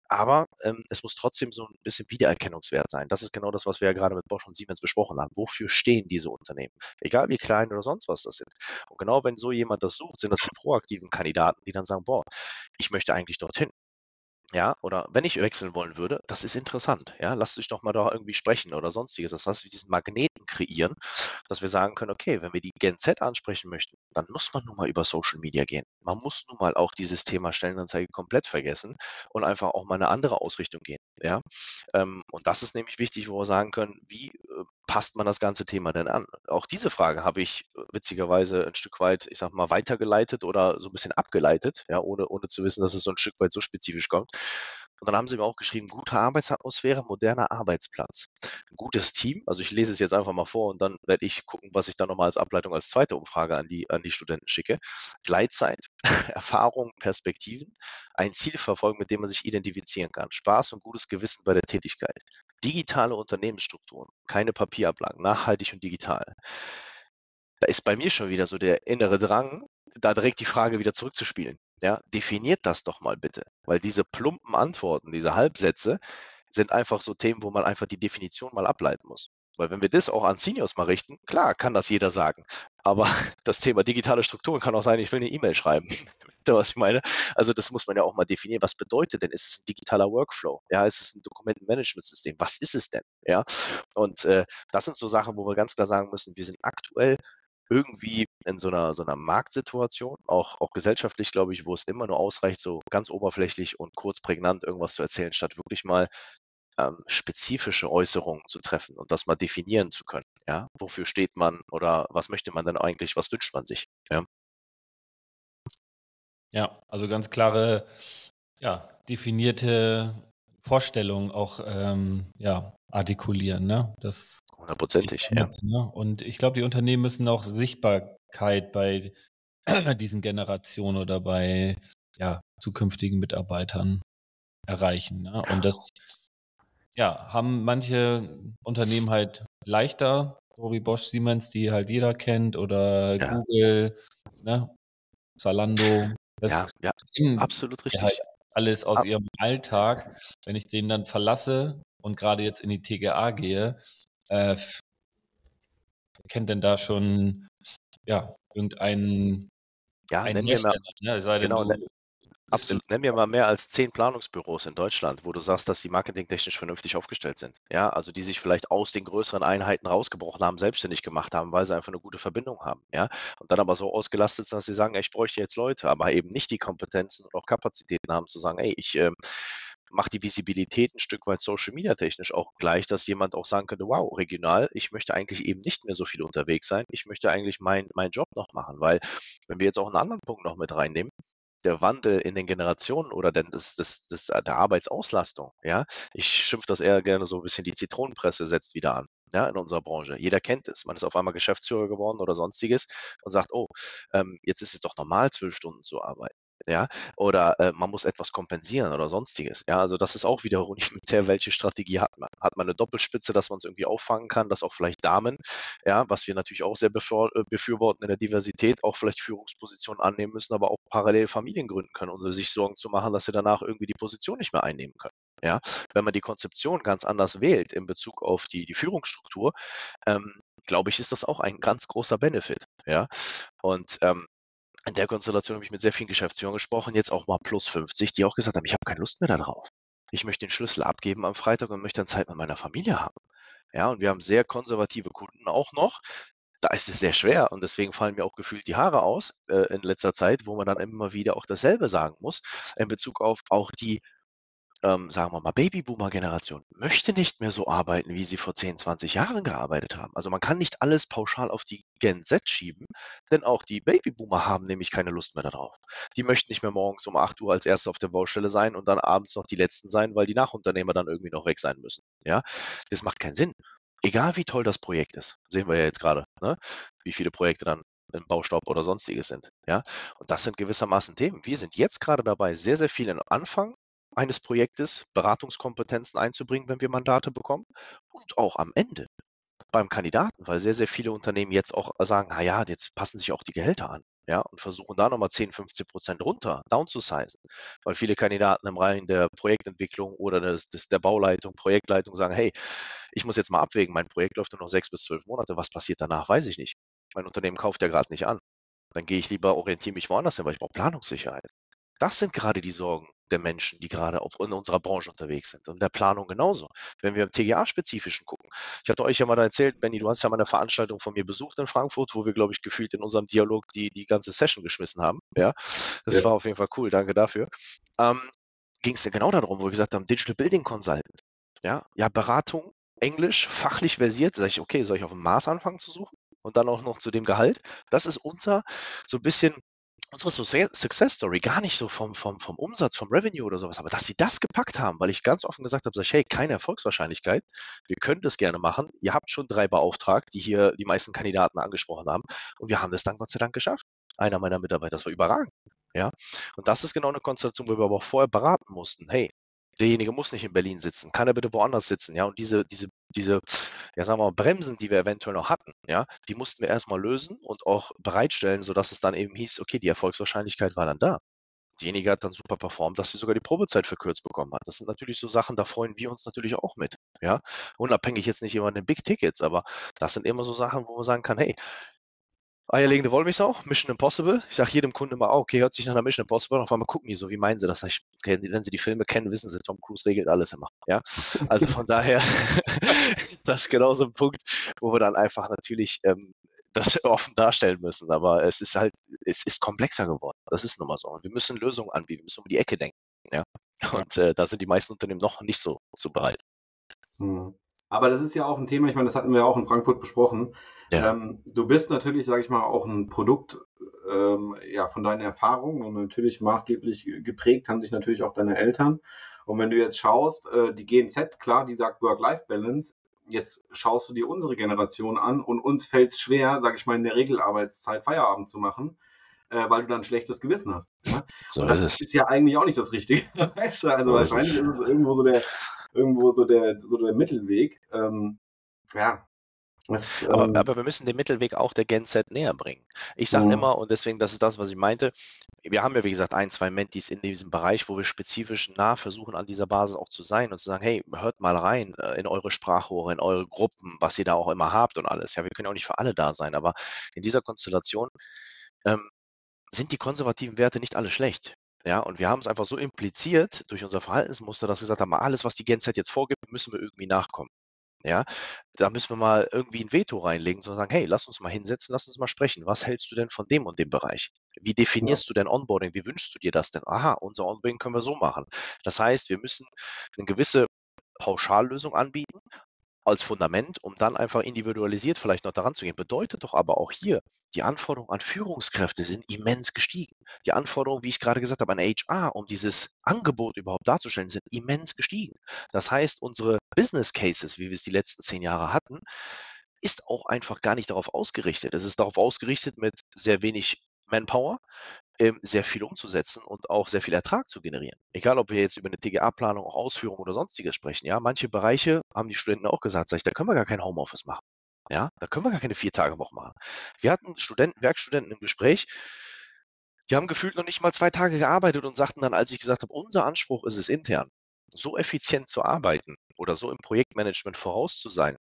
Aber ähm, es muss trotzdem so ein bisschen Wiedererkennungswert sein. Das ist genau das, was wir ja gerade mit Bosch und Siemens besprochen haben. Wofür stehen diese Unternehmen? Egal wie klein oder sonst was das sind. Und genau wenn so jemand das sucht, sind das die proaktiven Kandidaten, die dann sagen, boah, ich möchte eigentlich dorthin ja, oder wenn ich wechseln wollen würde, das ist interessant, ja, lasst euch doch mal da irgendwie sprechen oder sonstiges. Das heißt, wir diesen Magneten kreieren, dass wir sagen können, okay, wenn wir die Gen Z ansprechen möchten, dann muss man nun mal über Social Media gehen. Man muss nun mal auch dieses Thema Stellenanzeige komplett vergessen und einfach auch mal eine andere Ausrichtung gehen, ja. Ähm, und das ist nämlich wichtig, wo wir sagen können, wie äh, passt man das ganze Thema denn an? Auch diese Frage habe ich äh, witzigerweise ein Stück weit, ich sag mal, weitergeleitet oder so ein bisschen abgeleitet, ja, ohne, ohne zu wissen, dass es so ein Stück weit so spezifisch kommt. Und dann haben sie mir auch geschrieben, gute Arbeitsatmosphäre, moderner Arbeitsplatz. Gutes Team, also ich lese es jetzt einfach mal vor und dann werde ich gucken, was ich dann nochmal als Ableitung als zweite Umfrage an die, an die Studenten schicke. Gleitzeit, Erfahrung, Perspektiven, ein Ziel verfolgen, mit dem man sich identifizieren kann, Spaß und gutes Gewissen bei der Tätigkeit, digitale Unternehmensstrukturen, keine Papierablagen, nachhaltig und digital. Da ist bei mir schon wieder so der innere Drang, da direkt die Frage wieder zurückzuspielen. Ja, definiert das doch mal bitte, weil diese plumpen Antworten, diese Halbsätze sind einfach so Themen, wo man einfach die Definition mal ableiten muss. Weil wenn wir das auch an Seniors mal richten, klar, kann das jeder sagen. Aber das Thema digitale Strukturen kann auch sein, ich will eine E-Mail schreiben. Wisst ihr, was ich meine? Also das muss man ja auch mal definieren. Was bedeutet denn? Ist es ein digitaler Workflow? Ja, ist es ein Dokumentenmanagementsystem? Was ist es denn? Ja, und äh, das sind so Sachen, wo wir ganz klar sagen müssen, wir sind aktuell irgendwie in so einer, so einer Marktsituation, auch, auch gesellschaftlich, glaube ich, wo es immer nur ausreicht, so ganz oberflächlich und kurz prägnant irgendwas zu erzählen, statt wirklich mal ähm, spezifische Äußerungen zu treffen und das mal definieren zu können. Ja, wofür steht man oder was möchte man denn eigentlich, was wünscht man sich? Ja, ja also ganz klare, ja, definierte Vorstellungen auch ähm, ja, artikulieren. Ne? Das hundertprozentig, ja. Ne? Und ich glaube, die Unternehmen müssen auch Sichtbarkeit bei diesen Generationen oder bei ja, zukünftigen Mitarbeitern erreichen. Ne? Und das ja, haben manche Unternehmen halt leichter, so wie Bosch Siemens, die halt jeder kennt, oder ja. Google, ne? Zalando. Das ja, ja absolut richtig. Halt alles aus Ab ihrem Alltag. Wenn ich den dann verlasse und gerade jetzt in die TGA gehe, äh, kennt denn da schon ja, irgendeinen ja, nennen wir mal, ne? Sei genau, du, Absolut. Nenn mir mal mehr als zehn Planungsbüros in Deutschland, wo du sagst, dass die marketingtechnisch vernünftig aufgestellt sind. Ja, also die sich vielleicht aus den größeren Einheiten rausgebrochen haben, selbstständig gemacht haben, weil sie einfach eine gute Verbindung haben. Ja, und dann aber so ausgelastet sind, dass sie sagen, ich bräuchte jetzt Leute, aber eben nicht die Kompetenzen und auch Kapazitäten haben zu sagen, ey, ich ähm, mache die Visibilität ein Stück weit Social Media technisch auch gleich, dass jemand auch sagen könnte, wow, regional, ich möchte eigentlich eben nicht mehr so viel unterwegs sein. Ich möchte eigentlich meinen mein Job noch machen, weil wenn wir jetzt auch einen anderen Punkt noch mit reinnehmen, der Wandel in den Generationen oder denn das, das, das, der Arbeitsauslastung, ja, ich schimpfe das eher gerne so ein bisschen, die Zitronenpresse setzt wieder an. Ja, in unserer Branche. Jeder kennt es. Man ist auf einmal Geschäftsführer geworden oder sonstiges und sagt, oh, ähm, jetzt ist es doch normal, zwölf Stunden zu arbeiten ja, oder äh, man muss etwas kompensieren oder sonstiges. Ja, also das ist auch wieder rudimentär, welche Strategie hat man? Hat man eine Doppelspitze, dass man es irgendwie auffangen kann, dass auch vielleicht Damen, ja, was wir natürlich auch sehr äh, befürworten in der Diversität, auch vielleicht Führungspositionen annehmen müssen, aber auch parallel Familien gründen können und sich Sorgen zu machen, dass sie danach irgendwie die Position nicht mehr einnehmen können. Ja, wenn man die Konzeption ganz anders wählt in Bezug auf die, die Führungsstruktur, ähm, glaube ich, ist das auch ein ganz großer Benefit. Ja, und ähm, in der Konstellation habe ich mit sehr vielen Geschäftsführern gesprochen, jetzt auch mal plus 50, die auch gesagt haben, ich habe keine Lust mehr darauf. Ich möchte den Schlüssel abgeben am Freitag und möchte dann Zeit mit meiner Familie haben. Ja, und wir haben sehr konservative Kunden auch noch. Da ist es sehr schwer und deswegen fallen mir auch gefühlt die Haare aus äh, in letzter Zeit, wo man dann immer wieder auch dasselbe sagen muss in Bezug auf auch die ähm, sagen wir mal, Babyboomer-Generation möchte nicht mehr so arbeiten, wie sie vor 10, 20 Jahren gearbeitet haben. Also man kann nicht alles pauschal auf die Gen Z schieben, denn auch die Babyboomer haben nämlich keine Lust mehr darauf. Die möchten nicht mehr morgens um 8 Uhr als Erste auf der Baustelle sein und dann abends noch die Letzten sein, weil die Nachunternehmer dann irgendwie noch weg sein müssen. Ja, das macht keinen Sinn. Egal wie toll das Projekt ist, sehen wir ja jetzt gerade, ne? wie viele Projekte dann im Baustaub oder sonstiges sind. Ja, und das sind gewissermaßen Themen. Wir sind jetzt gerade dabei, sehr, sehr viel in Anfang eines Projektes Beratungskompetenzen einzubringen, wenn wir Mandate bekommen und auch am Ende beim Kandidaten, weil sehr, sehr viele Unternehmen jetzt auch sagen, na ja, jetzt passen sich auch die Gehälter an. Ja, und versuchen da nochmal 10, 15 Prozent runter, down zu sizen. Weil viele Kandidaten im Reihen der Projektentwicklung oder des, des, der Bauleitung, Projektleitung sagen, hey, ich muss jetzt mal abwägen, mein Projekt läuft nur noch sechs bis zwölf Monate, was passiert danach, weiß ich nicht. Mein Unternehmen kauft ja gerade nicht an. Dann gehe ich lieber, orientiere mich woanders hin, weil ich brauche Planungssicherheit. Das sind gerade die Sorgen der Menschen, die gerade auf, in unserer Branche unterwegs sind und der Planung genauso. Wenn wir im TGA-spezifischen gucken. Ich hatte euch ja mal erzählt, Benny, du hast ja mal eine Veranstaltung von mir besucht in Frankfurt, wo wir, glaube ich, gefühlt in unserem Dialog die, die ganze Session geschmissen haben. Ja, das ja. war auf jeden Fall cool. Danke dafür. Ähm, Ging es ja genau darum, wo wir gesagt haben, Digital Building Consultant. Ja, ja, Beratung, Englisch, fachlich versiert. Sag ich, okay, soll ich auf dem Mars anfangen zu suchen? Und dann auch noch zu dem Gehalt. Das ist unser so ein bisschen unsere Success Story gar nicht so vom, vom, vom Umsatz, vom Revenue oder sowas, aber dass sie das gepackt haben, weil ich ganz offen gesagt habe, sag hey, keine Erfolgswahrscheinlichkeit, wir können das gerne machen. Ihr habt schon drei beauftragt, die hier die meisten Kandidaten angesprochen haben und wir haben das dann Gott sei Dank geschafft. Einer meiner Mitarbeiter, das war überragend. Ja, und das ist genau eine Konstellation, wo wir aber auch vorher beraten mussten. Hey, derjenige muss nicht in Berlin sitzen, kann er bitte woanders sitzen, ja, und diese, diese, diese, ja, sagen wir mal, Bremsen, die wir eventuell noch hatten, ja, die mussten wir erstmal lösen und auch bereitstellen, sodass es dann eben hieß, okay, die Erfolgswahrscheinlichkeit war dann da. Diejenige hat dann super performt, dass sie sogar die Probezeit verkürzt bekommen hat. Das sind natürlich so Sachen, da freuen wir uns natürlich auch mit. Ja, unabhängig jetzt nicht immer den Big Tickets, aber das sind immer so Sachen, wo man sagen kann, hey, Eierlegende Wollmilchsau, Mission Impossible. Ich sage jedem Kunden immer, oh, okay, hört sich nach einer Mission Impossible. Und auf einmal gucken die so, wie meinen sie das? Ich, wenn sie die Filme kennen, wissen sie, Tom Cruise regelt alles immer. Ja, also von daher ist das genauso ein Punkt, wo wir dann einfach natürlich ähm, das offen darstellen müssen. Aber es ist halt, es ist komplexer geworden. Das ist nun mal so. Und wir müssen Lösungen anbieten, wir müssen um die Ecke denken. Ja, und äh, da sind die meisten Unternehmen noch nicht so, so bereit. Hm. Aber das ist ja auch ein Thema, ich meine, das hatten wir auch in Frankfurt besprochen. Ja. Ähm, du bist natürlich, sage ich mal, auch ein Produkt ähm, ja, von deinen Erfahrungen und natürlich maßgeblich geprägt haben sich natürlich auch deine Eltern. Und wenn du jetzt schaust, äh, die GNZ, klar, die sagt Work-Life-Balance. Jetzt schaust du dir unsere Generation an und uns fällt es schwer, sage ich mal, in der Regelarbeitszeit Feierabend zu machen, äh, weil du dann ein schlechtes Gewissen hast. Ja? So und das ist, ist, ja eigentlich auch nicht das Richtige. weißt du? Also so wahrscheinlich ist es irgendwo so der, irgendwo so der, so der Mittelweg. Ähm, ja, das, aber, ähm, aber, wir müssen den Mittelweg auch der Gen Z näher bringen. Ich sage mhm. immer, und deswegen, das ist das, was ich meinte, wir haben ja, wie gesagt, ein, zwei Mentis in diesem Bereich, wo wir spezifisch nah versuchen, an dieser Basis auch zu sein und zu sagen, hey, hört mal rein äh, in eure Sprachrohre, in eure Gruppen, was ihr da auch immer habt und alles. Ja, wir können auch nicht für alle da sein, aber in dieser Konstellation ähm, sind die konservativen Werte nicht alle schlecht. Ja, und wir haben es einfach so impliziert durch unser Verhaltensmuster, dass wir gesagt haben, alles, was die Gen Z jetzt vorgibt, müssen wir irgendwie nachkommen. Ja, da müssen wir mal irgendwie ein Veto reinlegen, sondern sagen, hey, lass uns mal hinsetzen, lass uns mal sprechen. Was hältst du denn von dem und dem Bereich? Wie definierst ja. du denn Onboarding? Wie wünschst du dir das denn? Aha, unser Onboarding können wir so machen. Das heißt, wir müssen eine gewisse Pauschallösung anbieten, als Fundament, um dann einfach individualisiert vielleicht noch daran zu gehen. Bedeutet doch aber auch hier, die Anforderungen an Führungskräfte sind immens gestiegen. Die Anforderungen, wie ich gerade gesagt habe, an HR, um dieses Angebot überhaupt darzustellen, sind immens gestiegen. Das heißt, unsere Business Cases, wie wir es die letzten zehn Jahre hatten, ist auch einfach gar nicht darauf ausgerichtet. Es ist darauf ausgerichtet, mit sehr wenig Manpower sehr viel umzusetzen und auch sehr viel Ertrag zu generieren. Egal, ob wir jetzt über eine TGA-Planung, Ausführung oder sonstiges sprechen. Ja, manche Bereiche haben die Studenten auch gesagt, sag ich, da können wir gar kein Homeoffice machen. Ja, da können wir gar keine vier Tage Woche machen. Wir hatten Studenten, Werkstudenten im Gespräch, die haben gefühlt noch nicht mal zwei Tage gearbeitet und sagten dann, als ich gesagt habe, unser Anspruch ist es intern, so effizient zu arbeiten oder so im Projektmanagement voraus zu sein,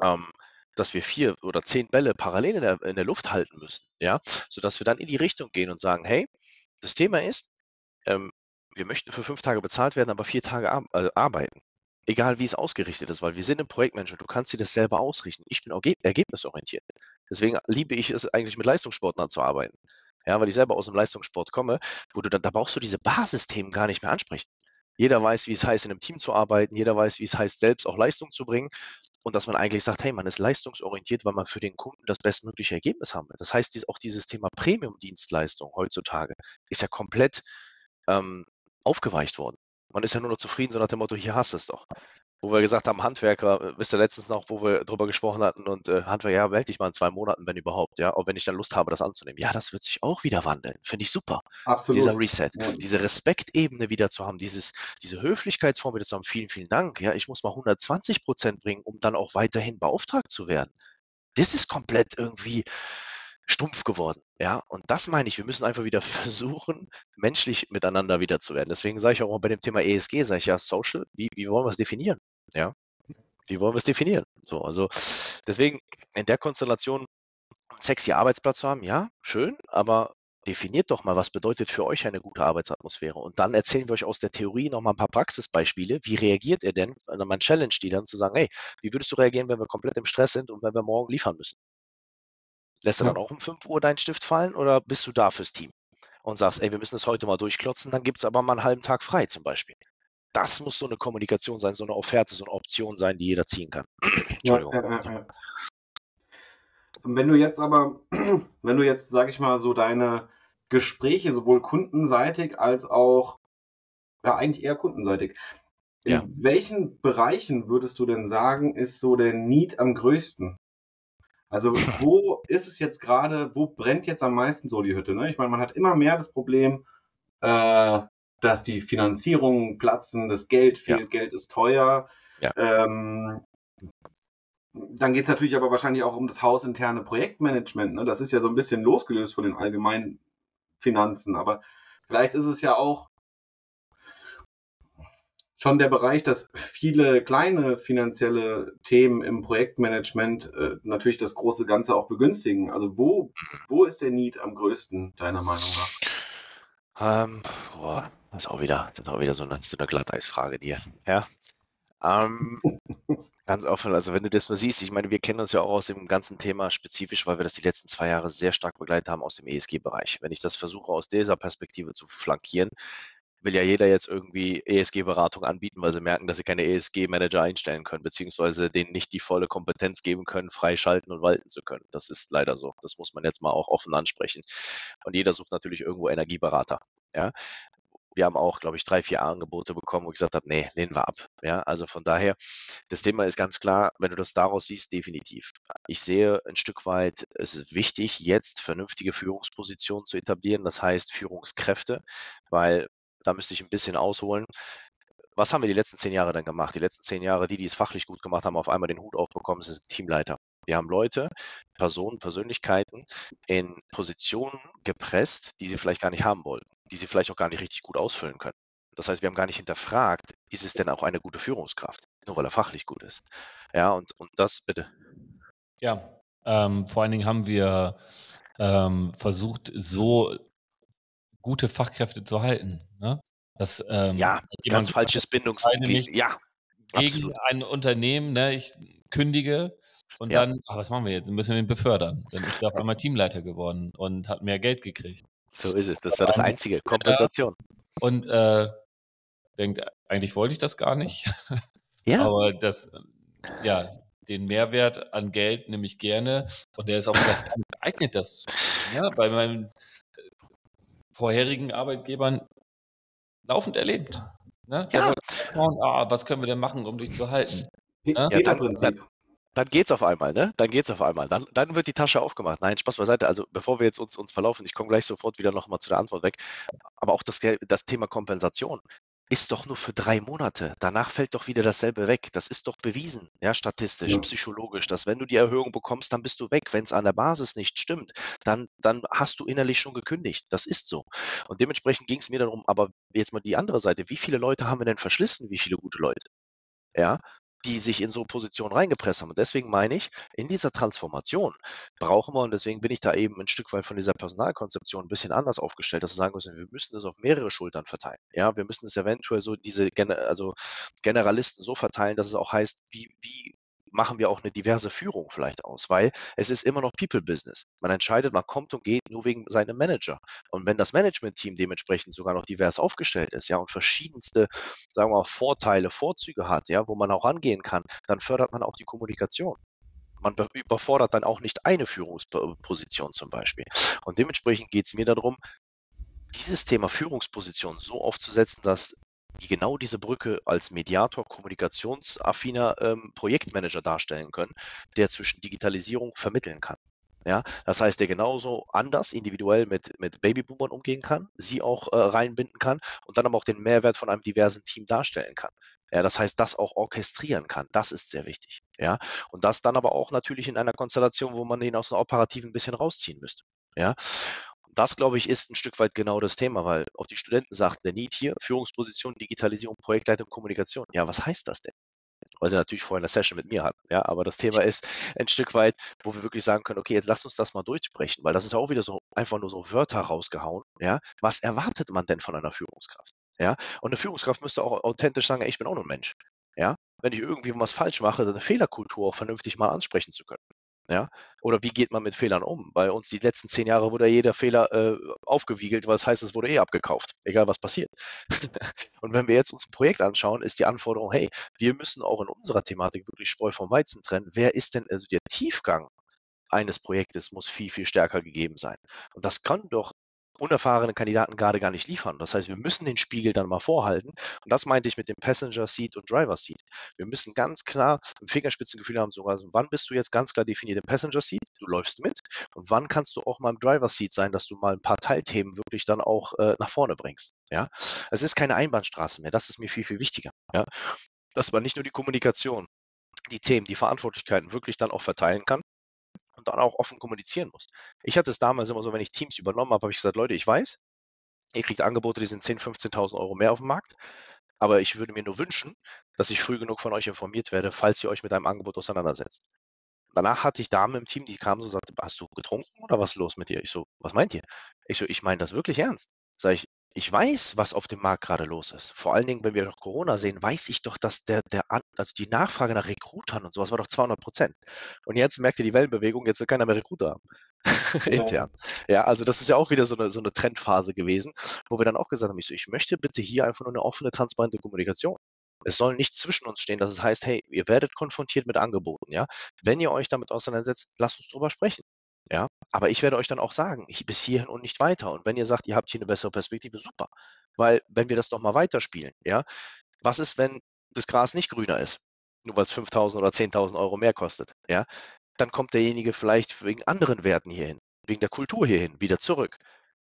ähm, dass wir vier oder zehn Bälle parallel in der, in der Luft halten müssen, ja, sodass wir dann in die Richtung gehen und sagen, hey, das Thema ist, ähm, wir möchten für fünf Tage bezahlt werden, aber vier Tage ar äh, arbeiten. Egal wie es ausgerichtet ist, weil wir sind im Projektmanagement, du kannst dir das selber ausrichten. Ich bin ergebnisorientiert. Deswegen liebe ich es eigentlich mit Leistungssportlern zu arbeiten. Ja, weil ich selber aus dem Leistungssport komme, wo du dann, da brauchst du diese Basisthemen gar nicht mehr ansprechen. Jeder weiß, wie es heißt, in einem Team zu arbeiten. Jeder weiß, wie es heißt, selbst auch Leistung zu bringen und dass man eigentlich sagt, hey, man ist leistungsorientiert, weil man für den Kunden das bestmögliche Ergebnis haben will. Das heißt, auch dieses Thema Premium-Dienstleistung heutzutage ist ja komplett ähm, aufgeweicht worden. Man ist ja nur noch zufrieden, so nach dem Motto, hier hast du es doch wo wir gesagt haben, Handwerker, äh, wisst ihr letztens noch, wo wir drüber gesprochen hatten und äh, Handwerker, ja, melde dich mal in zwei Monaten, wenn überhaupt, ja, auch wenn ich dann Lust habe, das anzunehmen. Ja, das wird sich auch wieder wandeln. Finde ich super. Absolut. Dieser Reset, ja. diese Respektebene wieder zu haben, dieses, diese Höflichkeitsform wieder zu haben. Vielen, vielen Dank. Ja, ich muss mal 120 Prozent bringen, um dann auch weiterhin beauftragt zu werden. Das ist komplett irgendwie, stumpf geworden. Ja, und das meine ich, wir müssen einfach wieder versuchen, menschlich miteinander wieder zu werden. Deswegen sage ich auch bei dem Thema ESG, sage ich ja, Social, wie, wie wollen wir es definieren? Ja, wie wollen wir es definieren? So, also deswegen in der Konstellation einen sexy Arbeitsplatz zu haben, ja, schön, aber definiert doch mal, was bedeutet für euch eine gute Arbeitsatmosphäre. Und dann erzählen wir euch aus der Theorie nochmal ein paar Praxisbeispiele. Wie reagiert ihr denn? Und man challenge die dann zu sagen, hey, wie würdest du reagieren, wenn wir komplett im Stress sind und wenn wir morgen liefern müssen? Lässt du ja. dann auch um 5 Uhr deinen Stift fallen oder bist du da fürs Team und sagst, ey, wir müssen das heute mal durchklotzen, dann gibt es aber mal einen halben Tag frei zum Beispiel. Das muss so eine Kommunikation sein, so eine Offerte, so eine Option sein, die jeder ziehen kann. Entschuldigung. Ja, ja, wenn du jetzt aber, wenn du jetzt, sag ich mal, so deine, Gespräche, sowohl kundenseitig als auch, ja, eigentlich eher kundenseitig. In Ja. welchen Bereichen würdest du denn sagen, ist so der Need am größten? Also wo ist es jetzt gerade, wo brennt jetzt am meisten so die Hütte? Ne? Ich meine, man hat immer mehr das Problem, äh, dass die Finanzierungen platzen, das Geld Ja. fehlt, Geld ist teuer. Ja. Ähm, dann geht es natürlich aber wahrscheinlich auch um das hausinterne Projektmanagement. Ne? Das ist ja so ein bisschen losgelöst von den allgemeinen Finanzen. Aber vielleicht ist es ja auch schon der Bereich, dass viele kleine finanzielle Themen im Projektmanagement äh, natürlich das große Ganze auch begünstigen. Also wo, wo ist der Need am größten, deiner Meinung nach? Ähm, boah, das ist auch wieder, das ist auch wieder so eine, so eine Glatteisfrage dir. Ja. Ähm, ganz offen, also wenn du das mal siehst, ich meine, wir kennen uns ja auch aus dem ganzen Thema spezifisch, weil wir das die letzten zwei Jahre sehr stark begleitet haben aus dem ESG-Bereich. Wenn ich das versuche aus dieser Perspektive zu flankieren, will ja jeder jetzt irgendwie ESG-Beratung anbieten, weil sie merken, dass sie keine ESG-Manager einstellen können, beziehungsweise denen nicht die volle Kompetenz geben können, freischalten und walten zu können. Das ist leider so. Das muss man jetzt mal auch offen ansprechen. Und jeder sucht natürlich irgendwo Energieberater. Ja. Wir haben auch, glaube ich, drei, vier Angebote bekommen, wo ich gesagt habe, nee, lehnen wir ab. Ja, also von daher, das Thema ist ganz klar, wenn du das daraus siehst, definitiv. Ich sehe ein Stück weit, es ist wichtig, jetzt vernünftige Führungspositionen zu etablieren, das heißt Führungskräfte, weil da müsste ich ein bisschen ausholen. Was haben wir die letzten zehn Jahre dann gemacht? Die letzten zehn Jahre, die, die es fachlich gut gemacht haben, auf einmal den Hut aufbekommen, sind Teamleiter. Wir haben Leute, Personen, Persönlichkeiten in Positionen gepresst, die sie vielleicht gar nicht haben wollten, die sie vielleicht auch gar nicht richtig gut ausfüllen können. Das heißt, wir haben gar nicht hinterfragt, ist es denn auch eine gute Führungskraft, nur weil er fachlich gut ist. Ja, und, und das bitte. Ja, ähm, vor allen Dingen haben wir ähm, versucht, so gute Fachkräfte zu halten. Ne? Das, ähm, Ja, ganz falsches gesagt, Bindungs... entscheide mich Ja, gegen absolut. ein Unternehmen, ne? ich kündige und Ja. dann, ach, was machen wir jetzt? Dann müssen wir ihn befördern. Dann ist er auf einmal Teamleiter geworden und hat mehr Geld gekriegt. So ist es. Das war das Einzige. Kompensation. Und äh, denkt, eigentlich wollte ich das gar nicht. Ja, Aber das, ja, den Mehrwert an Geld nehme ich gerne und der ist auch vielleicht geeignet, das ja, bei meinen äh, vorherigen Arbeitgebern laufend erlebt. Ne? Ja. schauen, ah, was können wir denn machen, um dich zu halten? Ja, Peter-Prinzip. dann geht's auf einmal, ne? Dann geht's auf einmal. Dann, dann wird die Tasche aufgemacht. Nein, Spaß beiseite. Also bevor wir jetzt uns, uns verlaufen, ich komme gleich sofort wieder nochmal zu der Antwort weg. Aber auch das, das Thema Kompensation ist doch nur für drei Monate. Danach fällt doch wieder dasselbe weg. Das ist doch bewiesen, ja, statistisch, Ja. psychologisch, dass wenn du die Erhöhung bekommst, dann bist du weg. Wenn es an der Basis nicht stimmt, dann, dann hast du innerlich schon gekündigt. Das ist so. Und dementsprechend ging es mir darum, aber jetzt mal die andere Seite. Wie viele Leute haben wir denn verschlissen? Wie viele gute Leute? Ja, die sich in so Positionen reingepresst haben. Und deswegen meine ich, in dieser Transformation brauchen wir, und deswegen bin ich da eben ein Stück weit von dieser Personalkonzeption ein bisschen anders aufgestellt, dass wir sagen müssen, wir müssen das auf mehrere Schultern verteilen. Ja, wir müssen es eventuell so diese also Generalisten so verteilen, dass es auch heißt, wie, wie machen wir auch eine diverse Führung vielleicht aus, weil es ist immer noch People-Business. Man entscheidet, man kommt und geht nur wegen seinem Manager. Und wenn das Management-Team dementsprechend sogar noch divers aufgestellt ist, ja, und verschiedenste, sagen wir mal, Vorteile, Vorzüge hat, ja, wo man auch rangehen kann, dann fördert man auch die Kommunikation. Man be- überfordert dann auch nicht eine Führungsposition zum Beispiel. Und dementsprechend geht es mir darum, dieses Thema Führungsposition so aufzusetzen, dass die genau diese Brücke als Mediator, kommunikationsaffiner ähm, Projektmanager darstellen können, der zwischen Digitalisierung vermitteln kann. Ja, das heißt, der genauso anders individuell mit, mit Babyboomern umgehen kann, sie auch äh, reinbinden kann und dann aber auch den Mehrwert von einem diversen Team darstellen kann. Ja, das heißt, das auch orchestrieren kann. Das ist sehr wichtig. Ja, und das dann aber auch natürlich in einer Konstellation, wo man den aus dem Operativen ein bisschen rausziehen müsste. Ja, das, glaube ich, ist ein Stück weit genau das Thema, weil auch die Studenten sagten, der Need hier, Führungsposition, Digitalisierung, Projektleitung, Kommunikation. Ja, was heißt das denn? Weil sie natürlich vorher eine Session mit mir hatten. Ja, aber das Thema ist ein Stück weit, wo wir wirklich sagen können, okay, jetzt lass uns das mal durchsprechen, weil das ist auch wieder so einfach nur so Wörter rausgehauen. Ja, was erwartet man denn von einer Führungskraft? Ja, und eine Führungskraft müsste auch authentisch sagen, ich bin auch nur ein Mensch. Ja, wenn ich irgendwie was falsch mache, eine Fehlerkultur auch vernünftig mal ansprechen zu können. Ja, oder wie geht man mit Fehlern um? Bei uns die letzten zehn Jahre wurde jeder Fehler äh, aufgewiegelt, was heißt, es wurde eh abgekauft, egal was passiert. und wenn wir jetzt uns ein Projekt anschauen, ist die Anforderung, hey, wir müssen auch in unserer Thematik wirklich Spreu vom Weizen trennen. Wer ist denn also der Tiefgang eines Projektes muss viel, viel stärker gegeben sein. Und das kann doch unerfahrene Kandidaten gerade gar nicht liefern. Das heißt, wir müssen den Spiegel dann mal vorhalten. Und das meinte ich mit dem Passenger Seat und Driver Seat. Wir müssen ganz klar ein Fingerspitzengefühl haben, sogar, wann bist du jetzt ganz klar definiert im Passenger Seat, du läufst mit, und wann kannst du auch mal im Driver Seat sein, dass du mal ein paar Teilthemen wirklich dann auch äh, nach vorne bringst. Ja, es ist keine Einbahnstraße mehr. Das ist mir viel, viel wichtiger. Ja, dass man nicht nur die Kommunikation, die Themen, die Verantwortlichkeiten wirklich dann auch verteilen kann, dann auch offen kommunizieren muss. Ich hatte es damals immer so, wenn ich Teams übernommen habe, habe ich gesagt, Leute, ich weiß, ihr kriegt Angebote, die sind 10.000, 15.000 Euro mehr auf dem Markt. Aber ich würde mir nur wünschen, dass ich früh genug von euch informiert werde, falls ihr euch mit einem Angebot auseinandersetzt. Danach hatte ich Damen im Team, die kamen so und sagten, hast du getrunken oder was ist los mit dir? Ich so, was meint ihr? Ich so, ich meine das wirklich ernst. Sag ich, ich weiß, was auf dem Markt gerade los ist. Vor allen Dingen, wenn wir noch Corona sehen, weiß ich doch, dass der, der, also die Nachfrage nach Rekrutern und sowas war doch 200 Prozent. Und jetzt merkt ihr die Wellenbewegung, jetzt will keiner mehr Rekruter haben. Intern. Ja, also das ist ja auch wieder so eine, so eine Trendphase gewesen, wo wir dann auch gesagt haben, ich, so, ich möchte bitte hier einfach nur eine offene, transparente Kommunikation. Es soll nicht zwischen uns stehen, dass es heißt, hey, ihr werdet konfrontiert mit Angeboten, ja. Wenn ihr euch damit auseinandersetzt, lasst uns drüber sprechen. Ja, aber ich werde euch dann auch sagen, ich, bis hierhin und nicht weiter. Und wenn ihr sagt, ihr habt hier eine bessere Perspektive, super. Weil, wenn wir das doch mal weiterspielen, ja, was ist, wenn das Gras nicht grüner ist? Nur weil es 5.000 oder 10.000 Euro mehr kostet, ja? Dann kommt derjenige vielleicht wegen anderen Werten hierhin, wegen der Kultur hierhin, wieder zurück.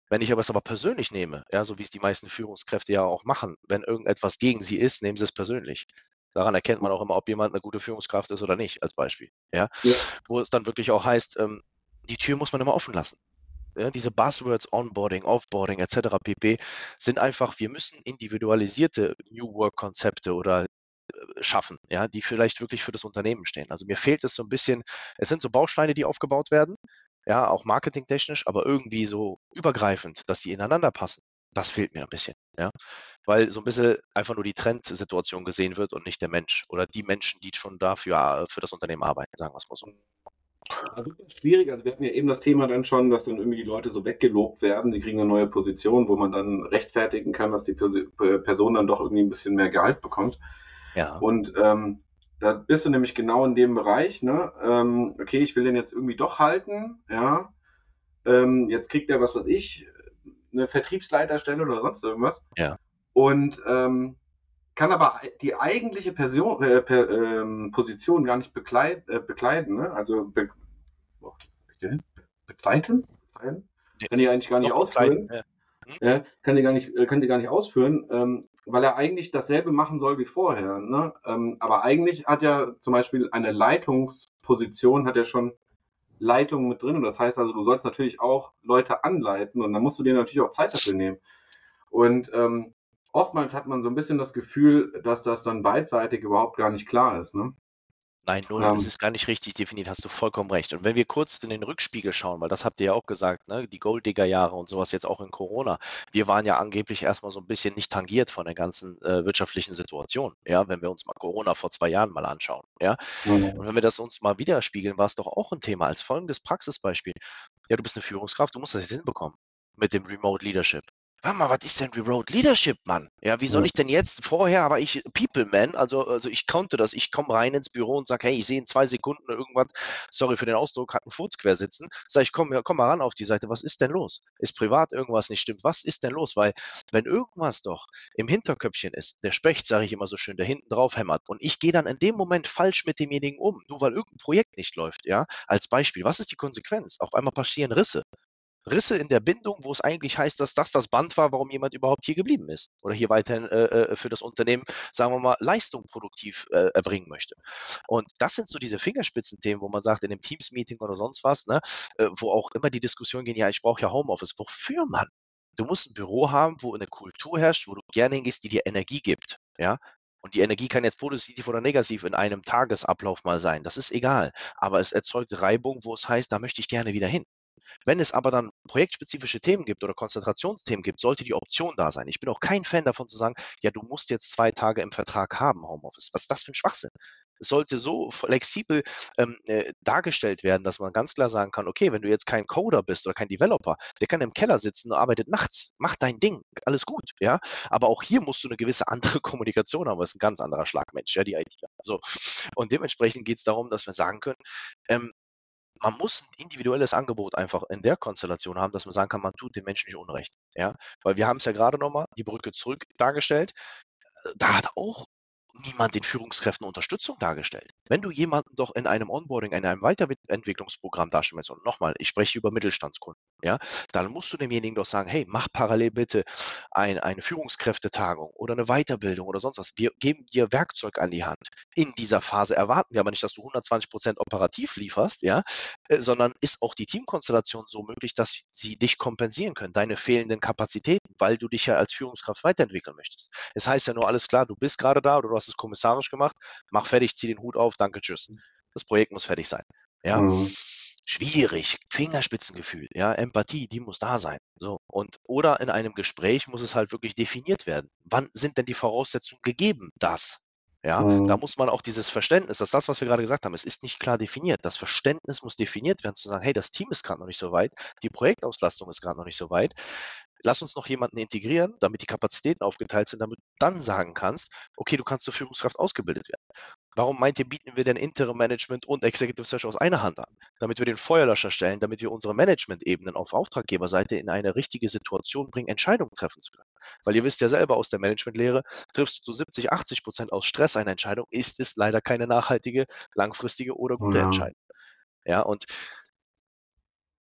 Wenn ich aber es aber persönlich nehme, ja, so wie es die meisten Führungskräfte ja auch machen, wenn irgendetwas gegen sie ist, nehmen sie es persönlich. Daran erkennt man auch immer, ob jemand eine gute Führungskraft ist oder nicht, als Beispiel. Ja? ja. Wo es dann wirklich auch heißt, ähm, die Tür muss man immer offen lassen. Ja, diese Buzzwords Onboarding, Offboarding etc. pp. sind einfach, wir müssen individualisierte New Work-Konzepte oder äh, schaffen, ja, die vielleicht wirklich für das Unternehmen stehen. Also mir fehlt es so ein bisschen, es sind so Bausteine, die aufgebaut werden, ja, auch marketingtechnisch, aber irgendwie so übergreifend, dass die ineinander passen. Das fehlt mir ein bisschen, ja, weil so ein bisschen einfach nur die Trendsituation gesehen wird und nicht der Mensch oder die Menschen, die schon dafür für das Unternehmen arbeiten, sagen wir es mal so. Also schwierig. Also wir hatten ja eben das Thema dann schon, dass dann irgendwie die Leute so weggelobt werden. Sie kriegen eine neue Position, wo man dann rechtfertigen kann, dass die Person dann doch irgendwie ein bisschen mehr Gehalt bekommt. Ja. Und ähm, da bist du nämlich genau in dem Bereich, ne? Ähm, okay, ich will den jetzt irgendwie doch halten, ja. Ähm, jetzt kriegt er was weiß ich, eine Vertriebsleiterstelle oder sonst irgendwas. Ja. Und ähm, kann aber die eigentliche Person, äh, per, ähm, Position gar nicht bekleid, äh, bekleiden. Ne? Also be, oh, begleiten? Kann die eigentlich gar nicht ausführen. Ja. Ja, kann die gar nicht, äh, kann die gar nicht ausführen, ähm, weil er eigentlich dasselbe machen soll wie vorher. Ne? Ähm, aber eigentlich hat ja zum Beispiel eine Leitungsposition, hat ja schon Leitung mit drin. Und das heißt also, du sollst natürlich auch Leute anleiten und dann musst du dir natürlich auch Zeit dafür nehmen. Und ähm, oftmals hat man so ein bisschen das Gefühl, dass das dann beidseitig überhaupt gar nicht klar ist. Ne? Nein, null, ähm, das ist gar nicht richtig definiert, hast du vollkommen recht. Und wenn wir kurz in den Rückspiegel schauen, weil das habt ihr ja auch gesagt, ne, die Golddigger-Jahre und sowas jetzt auch in Corona, wir waren ja angeblich erstmal so ein bisschen nicht tangiert von der ganzen äh, wirtschaftlichen Situation, ja, wenn wir uns mal Corona vor zwei Jahren mal anschauen, ja. Mhm. Und wenn wir das uns mal widerspiegeln, war es doch auch ein Thema als folgendes Praxisbeispiel. Ja, du bist eine Führungskraft, du musst das jetzt hinbekommen mit dem Remote Leadership warte mal, was ist denn Remote Leadership, Mann? Ja, wie soll ich denn jetzt, vorher war ich People Man, also, also ich konnte das, ich komme rein ins Büro und sage, hey, ich sehe in zwei Sekunden irgendwas, sorry für den Ausdruck, hat einen Furz quer sitzen, sag ich, komm, komm mal ran auf die Seite, was ist denn los? Ist privat irgendwas nicht stimmt? Was ist denn los? Weil, wenn irgendwas doch im Hinterköpfchen ist, der Specht, sage ich immer so schön, der hinten drauf hämmert und ich gehe dann in dem Moment falsch mit demjenigen um, nur weil irgendein Projekt nicht läuft, ja, als Beispiel, was ist die Konsequenz? Auf einmal passieren Risse. Risse in der Bindung, wo es eigentlich heißt, dass das das Band war, warum jemand überhaupt hier geblieben ist oder hier weiterhin äh, äh, für das Unternehmen, sagen wir mal, Leistung produktiv äh, erbringen möchte. Und das sind so diese Fingerspitzenthemen, wo man sagt, in einem Teams-Meeting oder sonst was, ne, äh, wo auch immer die Diskussion gehen, ja, ich brauche ja Homeoffice. Wofür, Mann? Du musst ein Büro haben, wo eine Kultur herrscht, wo du gerne hingehst, die dir Energie gibt. Ja, und die Energie kann jetzt positiv oder negativ in einem Tagesablauf mal sein. Das ist egal. Aber es erzeugt Reibung, wo es heißt, da möchte ich gerne wieder hin. Wenn es aber dann projektspezifische Themen gibt oder Konzentrationsthemen gibt, sollte die Option da sein. Ich bin auch kein Fan davon zu sagen, ja, du musst jetzt zwei Tage im Vertrag haben, Homeoffice. Was ist das für ein Schwachsinn? Es sollte so flexibel ähm, äh, dargestellt werden, dass man ganz klar sagen kann, okay, wenn du jetzt kein Coder bist oder kein Developer, der kann im Keller sitzen und arbeitet nachts, mach dein Ding, alles gut, ja. Aber auch hier musst du eine gewisse andere Kommunikation haben, das ist ein ganz anderer Schlagmensch, ja, die IT. So. Und dementsprechend geht es darum, dass wir sagen können, ähm, man muss ein individuelles Angebot einfach in der Konstellation haben, dass man sagen kann, man tut dem Menschen nicht Unrecht. Ja, weil wir haben es ja gerade nochmal die Brücke zurück dargestellt. Da hat auch niemand den Führungskräften Unterstützung dargestellt. Wenn du jemanden doch in einem Onboarding, in einem Weiterentwicklungsprogramm darstellst, und nochmal, ich spreche über Mittelstandskunden, ja, dann musst du demjenigen doch sagen, hey, mach parallel bitte ein, eine Führungskräftetagung oder eine Weiterbildung oder sonst was. Wir geben dir Werkzeug an die Hand. In dieser Phase erwarten wir aber nicht, dass du 120 Prozent operativ lieferst, ja, äh, sondern ist auch die Teamkonstellation so möglich, dass sie dich kompensieren können, deine fehlenden Kapazitäten, weil du dich ja als Führungskraft weiterentwickeln möchtest. Es heißt ja nur alles klar, du bist gerade da oder du hast es kommissarisch gemacht, mach fertig, zieh den Hut auf, danke, tschüss. Das Projekt muss fertig sein. Ja. Mhm. Schwierig, Fingerspitzengefühl, ja, Empathie, die muss da sein. So. Und, oder in einem Gespräch muss es halt wirklich definiert werden. Wann sind denn die Voraussetzungen gegeben, das? Ja, mhm. da muss man auch dieses Verständnis, dass das, was wir gerade gesagt haben, es ist nicht klar definiert. Das Verständnis muss definiert werden, zu sagen, hey, das Team ist gerade noch nicht so weit, die Projektauslastung ist gerade noch nicht so weit lass uns noch jemanden integrieren, damit die Kapazitäten aufgeteilt sind, damit du dann sagen kannst, okay, du kannst zur Führungskraft ausgebildet werden. Warum meint ihr, bieten wir denn Interim Management und Executive Search aus einer Hand an? Damit wir den Feuerlöscher stellen, damit wir unsere Management-Ebenen auf Auftraggeberseite in eine richtige Situation bringen, Entscheidungen treffen zu können. Weil ihr wisst ja selber aus der Managementlehre, triffst du 70, 80 Prozent aus Stress eine Entscheidung, ist es leider keine nachhaltige, langfristige oder gute ja. Entscheidung. Ja, und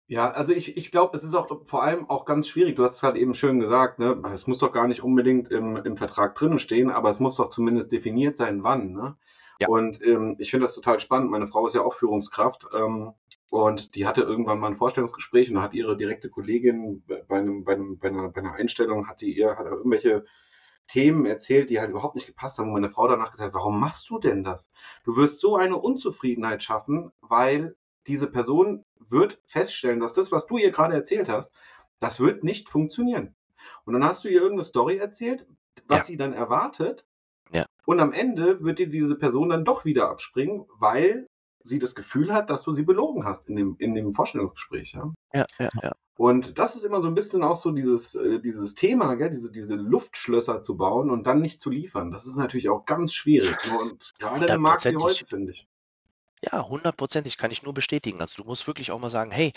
ja, also ich, ich glaube, es ist auch vor allem auch ganz schwierig. Du hast es gerade eben schön gesagt, ne? Es muss doch gar nicht unbedingt im, im Vertrag drinnen stehen, aber es muss doch zumindest definiert sein, wann. Ne? Ja. Und ähm, ich finde das total spannend. Meine Frau ist ja auch Führungskraft ähm, und die hatte irgendwann mal ein Vorstellungsgespräch und hat ihre direkte Kollegin bei, einem, bei, einem, bei, einer, bei einer Einstellung hat die ihr hat irgendwelche Themen erzählt, die halt überhaupt nicht gepasst haben. Und meine Frau danach gesagt, warum machst du denn das? Du wirst so eine Unzufriedenheit schaffen, weil diese Person wird feststellen, dass das, was du ihr gerade erzählt hast, das wird nicht funktionieren. Und dann hast du ihr irgendeine Story erzählt, was ja. sie dann erwartet. Ja. Und am Ende wird dir diese Person dann doch wieder abspringen, weil sie das Gefühl hat, dass du sie belogen hast in dem, in dem Vorstellungsgespräch. Ja? Ja, ja, ja. Und das ist immer so ein bisschen auch so dieses, äh, dieses Thema, gell? Diese, diese Luftschlösser zu bauen und dann nicht zu liefern. Das ist natürlich auch ganz schwierig. Und gerade im Markt wie heute, finde ich. Ja, hundertprozentig kann ich nur bestätigen. Also du musst wirklich auch mal sagen, hey,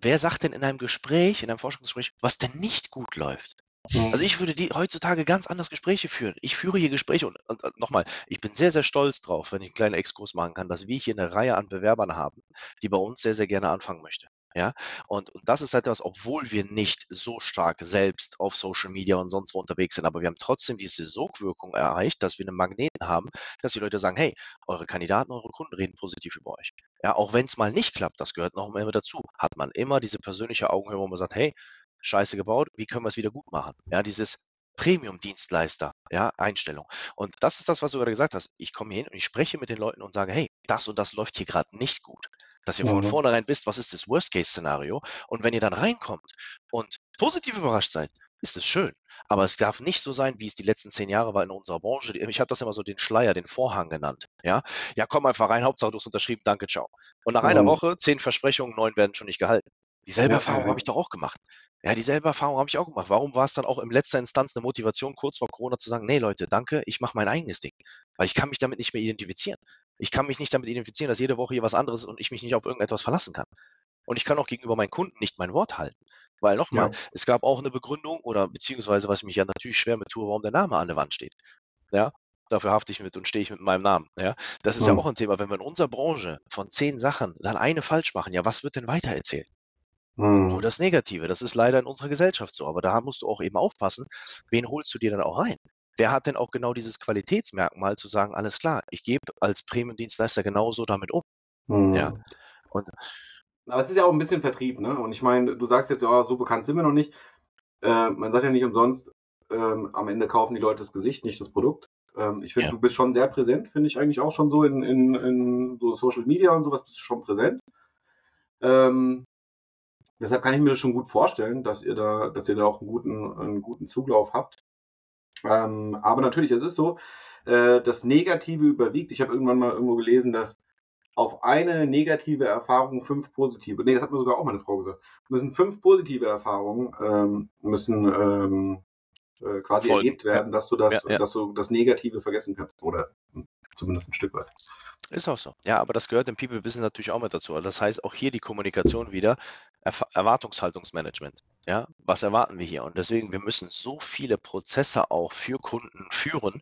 wer sagt denn in einem Gespräch, in einem Forschungsgespräch, was denn nicht gut läuft? Also mhm. ich würde die heutzutage ganz anders Gespräche führen. Ich führe hier Gespräche und, und, und nochmal, ich bin sehr, sehr stolz drauf, wenn ich einen kleinen Exkurs machen kann, dass wir hier eine Reihe an Bewerbern haben, die bei uns sehr, sehr gerne anfangen möchte. Ja, und, und das ist etwas, obwohl wir nicht so stark selbst auf Social Media und sonst wo unterwegs sind, aber wir haben trotzdem diese Sogwirkung erreicht, dass wir einen Magneten haben, dass die Leute sagen, hey, eure Kandidaten, eure Kunden reden positiv über euch. Ja, auch wenn es mal nicht klappt, das gehört noch immer dazu, hat man immer diese persönliche Augenhöhe, wo man sagt, hey, scheiße gebaut, wie können wir es wieder gut machen? Ja, dieses Premium-Dienstleister, ja, Einstellung. Und das ist das, was du gerade gesagt hast. Ich komme hin und ich spreche mit den Leuten und sage, hey, das und das läuft hier gerade nicht gut dass ihr von mhm. vornherein wisst, was ist das Worst-Case-Szenario. Und wenn ihr dann reinkommt und positiv überrascht seid, ist es schön. Aber es darf nicht so sein, wie es die letzten zehn Jahre war in unserer Branche. Ich habe das immer so den Schleier, den Vorhang genannt. Ja, ja komm einfach rein, Hauptsache du hast unterschrieben, danke, ciao. Und nach einer mhm. Woche, zehn Versprechungen, neun werden schon nicht gehalten. Dieselbe ja, Erfahrung ja. habe ich doch auch gemacht. Ja, dieselbe Erfahrung habe ich auch gemacht. Warum war es dann auch in letzter Instanz eine Motivation, kurz vor Corona zu sagen, nee Leute, danke, ich mache mein eigenes Ding. Weil ich kann mich damit nicht mehr identifizieren. Ich kann mich nicht damit identifizieren, dass jede Woche hier was anderes ist und ich mich nicht auf irgendetwas verlassen kann. Und ich kann auch gegenüber meinen Kunden nicht mein Wort halten. Weil nochmal, ja. es gab auch eine Begründung oder beziehungsweise, was ich mich ja natürlich schwer mit tue, warum der Name an der Wand steht. Ja, dafür hafte ich mit und stehe ich mit meinem Namen. Ja, das ist ja. ja auch ein Thema. Wenn wir in unserer Branche von zehn Sachen dann eine falsch machen, ja, was wird denn weitererzählt? Mhm. Nur das Negative. Das ist leider in unserer Gesellschaft so. Aber da musst du auch eben aufpassen, wen holst du dir dann auch rein? Wer hat denn auch genau dieses Qualitätsmerkmal zu sagen, alles klar, ich gebe als Premium-Dienstleister genauso damit um. Mhm. Ja. Und aber es ist ja auch ein bisschen Vertrieb, ne? Und ich meine, du sagst jetzt, ja, so bekannt sind wir noch nicht. Äh, man sagt ja nicht umsonst, ähm, am Ende kaufen die Leute das Gesicht, nicht das Produkt. Ähm, ich finde, ja. du bist schon sehr präsent, finde ich eigentlich auch schon so in, in, in so Social Media und sowas bist du schon präsent. Ähm, deshalb kann ich mir das schon gut vorstellen, dass ihr da, dass ihr da auch einen guten, einen guten Zuglauf habt. Ähm, aber natürlich, es ist so, äh, das Negative überwiegt. Ich habe irgendwann mal irgendwo gelesen, dass auf eine negative Erfahrung fünf positive, nee, das hat mir sogar auch meine Frau gesagt, müssen fünf positive Erfahrungen ähm, müssen ähm, äh, quasi Voll. erlebt werden, dass du das, ja, ja. dass du das Negative vergessen kannst oder zumindest ein Stück weit. Ist auch so. Ja, aber das gehört im People Business natürlich auch mit dazu. Also das heißt auch hier die Kommunikation wieder, Erwartungshaltungsmanagement. Ja, was erwarten wir hier? Und deswegen, wir müssen so viele Prozesse auch für Kunden führen,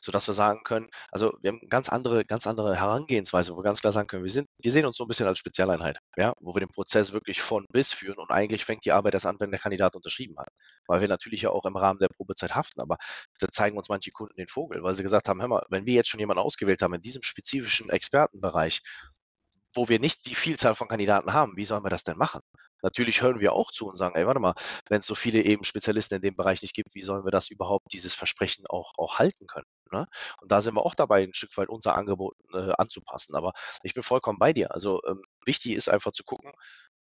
sodass wir sagen können, also wir haben ganz andere, ganz andere Herangehensweise, wo wir ganz klar sagen können, wir sind, wir sehen uns so ein bisschen als Spezialeinheit, ja, wo wir den Prozess wirklich von bis führen und eigentlich fängt die Arbeit erst an, wenn der Kandidat unterschrieben hat. Weil wir natürlich ja auch im Rahmen der Probezeit haften, aber da zeigen uns manche Kunden den Vogel, weil sie gesagt haben, hör mal, wenn wir jetzt schon jemanden ausgewählt haben in diesem spezifischen Expertenbereich, wo wir nicht die Vielzahl von Kandidaten haben, wie sollen wir das denn machen? Natürlich hören wir auch zu und sagen, ey, warte mal, wenn es so viele eben Spezialisten in dem Bereich nicht gibt, wie sollen wir das überhaupt, dieses Versprechen auch, auch halten können? Ne? Und da sind wir auch dabei, ein Stück weit unser Angebot äh, anzupassen. Aber ich bin vollkommen bei dir. Also ähm, wichtig ist einfach zu gucken,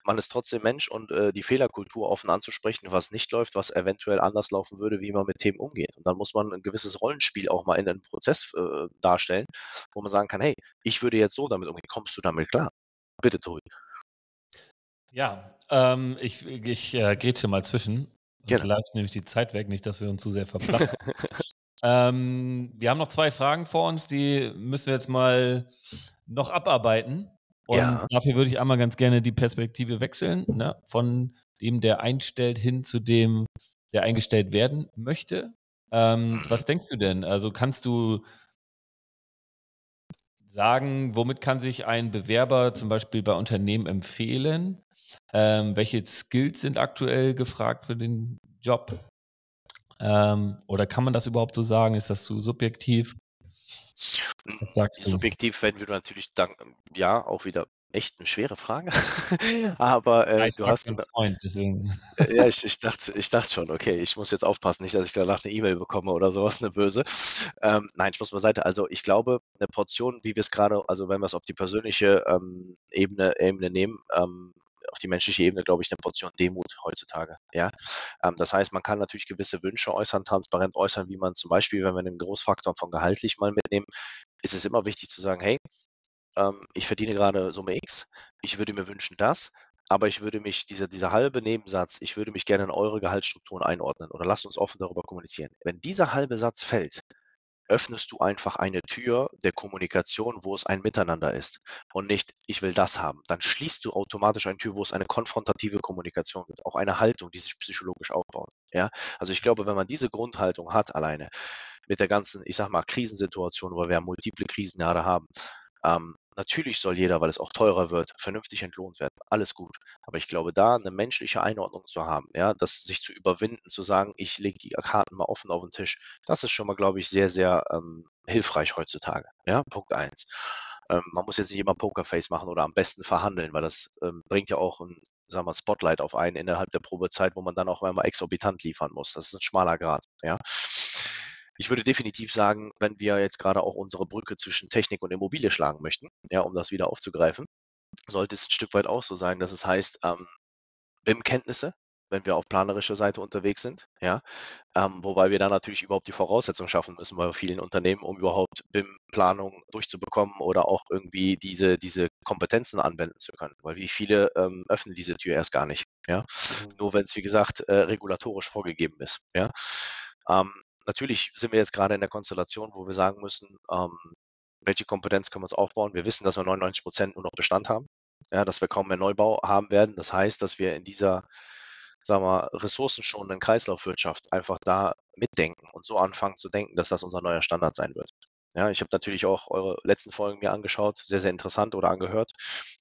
man ist trotzdem Mensch und äh, die Fehlerkultur offen anzusprechen, was nicht läuft, was eventuell anders laufen würde, wie man mit Themen umgeht. Und dann muss man ein gewisses Rollenspiel auch mal in einem Prozess äh, darstellen, wo man sagen kann, hey, ich würde jetzt so damit umgehen, kommst du damit klar? Bitte, Tobi. Ja, ähm, ich, ich äh, grätsche mal zwischen. Gerne. läuft nämlich die Zeit weg, nicht, dass wir uns zu sehr verplappern. ähm, wir haben noch zwei Fragen vor uns, die müssen wir jetzt mal noch abarbeiten. Und Ja. dafür würde ich einmal ganz gerne die Perspektive wechseln, ne? von dem, der einstellt, hin zu dem, der eingestellt werden möchte. Ähm, was denkst du denn? Also kannst du sagen, womit kann sich ein Bewerber zum Beispiel bei Unternehmen empfehlen? Ähm, welche Skills sind aktuell gefragt für den Job? Ähm, oder kann man das überhaupt so sagen? Ist das zu subjektiv? Was sagst du? Subjektiv werden wir natürlich dann, ja, auch wieder echt eine schwere Frage. Aber Ja, äh, ich du hast deinen gena- Freund, deswegen. ja, ich, ich dachte, ich dachte schon, okay, ich muss jetzt aufpassen, nicht, dass ich danach eine E-Mail bekomme oder sowas, eine böse. Ähm, nein, Spaß beiseite. Also ich glaube, eine Portion, wie wir es gerade, also wenn wir es auf die persönliche ähm, Ebene, Ebene nehmen, ähm, auf die menschliche Ebene, glaube ich, eine Portion Demut heutzutage. Ja, ähm, das heißt, man kann natürlich gewisse Wünsche äußern, transparent äußern, wie man zum Beispiel, wenn wir den Großfaktor von gehaltlich mal mitnehmen, ist es immer wichtig zu sagen, hey, ähm, ich verdiene gerade Summe X, ich würde mir wünschen das, aber ich würde mich, dieser, dieser halbe Nebensatz, ich würde mich gerne in eure Gehaltsstrukturen einordnen oder lasst uns offen darüber kommunizieren. Wenn dieser halbe Satz fällt, öffnest du einfach eine Tür der Kommunikation, wo es ein Miteinander ist und nicht, ich will das haben. Dann schließt du automatisch eine Tür, wo es eine konfrontative Kommunikation wird, auch eine Haltung, die sich psychologisch aufbaut. Ja, also ich glaube, wenn man diese Grundhaltung hat alleine mit der ganzen, ich sag mal, Krisensituation, wo wir multiple Krisen gerade haben, ähm, natürlich soll jeder, weil es auch teurer wird, vernünftig entlohnt werden. Alles gut. Aber ich glaube, da eine menschliche Einordnung zu haben, ja, das sich zu überwinden, zu sagen, ich lege die Karten mal offen auf den Tisch, das ist schon mal, glaube ich, sehr, sehr ähm, hilfreich heutzutage. Ja, Punkt eins. Ähm, man muss jetzt nicht immer Pokerface machen oder am besten verhandeln, weil das ähm, bringt ja auch ein sagen wir, Spotlight auf einen innerhalb der Probezeit, wo man dann auch einmal exorbitant liefern muss. Das ist ein schmaler Grad. Ja. Ich würde definitiv sagen, wenn wir jetzt gerade auch unsere Brücke zwischen Technik und Immobilie schlagen möchten, ja, um das wieder aufzugreifen, sollte es ein Stück weit auch so sein, dass es heißt, ähm, BIM-Kenntnisse, wenn wir auf planerischer Seite unterwegs sind, ja, ähm, wobei wir dann natürlich überhaupt die Voraussetzungen schaffen müssen bei vielen Unternehmen, um überhaupt BIM-Planung durchzubekommen oder auch irgendwie diese, diese Kompetenzen anwenden zu können, weil wie viele ähm, öffnen diese Tür erst gar nicht, ja, nur wenn es, wie gesagt, äh, regulatorisch vorgegeben ist, ja. Ähm, natürlich sind wir jetzt gerade in der Konstellation, wo wir sagen müssen, ähm, welche Kompetenz können wir uns aufbauen. Wir wissen, dass wir 99 Prozent nur noch Bestand haben, ja, dass wir kaum mehr Neubau haben werden. Das heißt, dass wir in dieser sagen wir, ressourcenschonenden Kreislaufwirtschaft einfach da mitdenken und so anfangen zu denken, dass das unser neuer Standard sein wird. Ja, ich habe natürlich auch eure letzten Folgen mir angeschaut, sehr, sehr interessant oder angehört.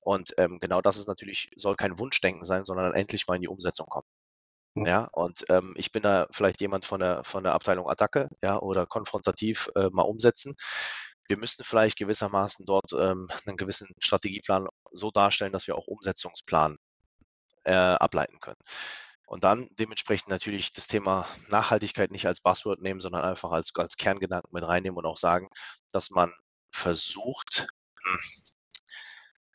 Und ähm, genau das ist natürlich, soll kein Wunschdenken sein, sondern endlich mal in die Umsetzung kommen. Mhm. Ja, und ähm, ich bin da vielleicht jemand von der, von der Abteilung Attacke, ja, oder konfrontativ äh, mal umsetzen. Wir müssten vielleicht gewissermaßen dort ähm, einen gewissen Strategieplan so darstellen, dass wir auch Umsetzungsplan äh, ableiten können. Und dann dementsprechend natürlich das Thema Nachhaltigkeit nicht als Buzzword nehmen, sondern einfach als, als Kerngedanken mit reinnehmen und auch sagen, dass man versucht, hm,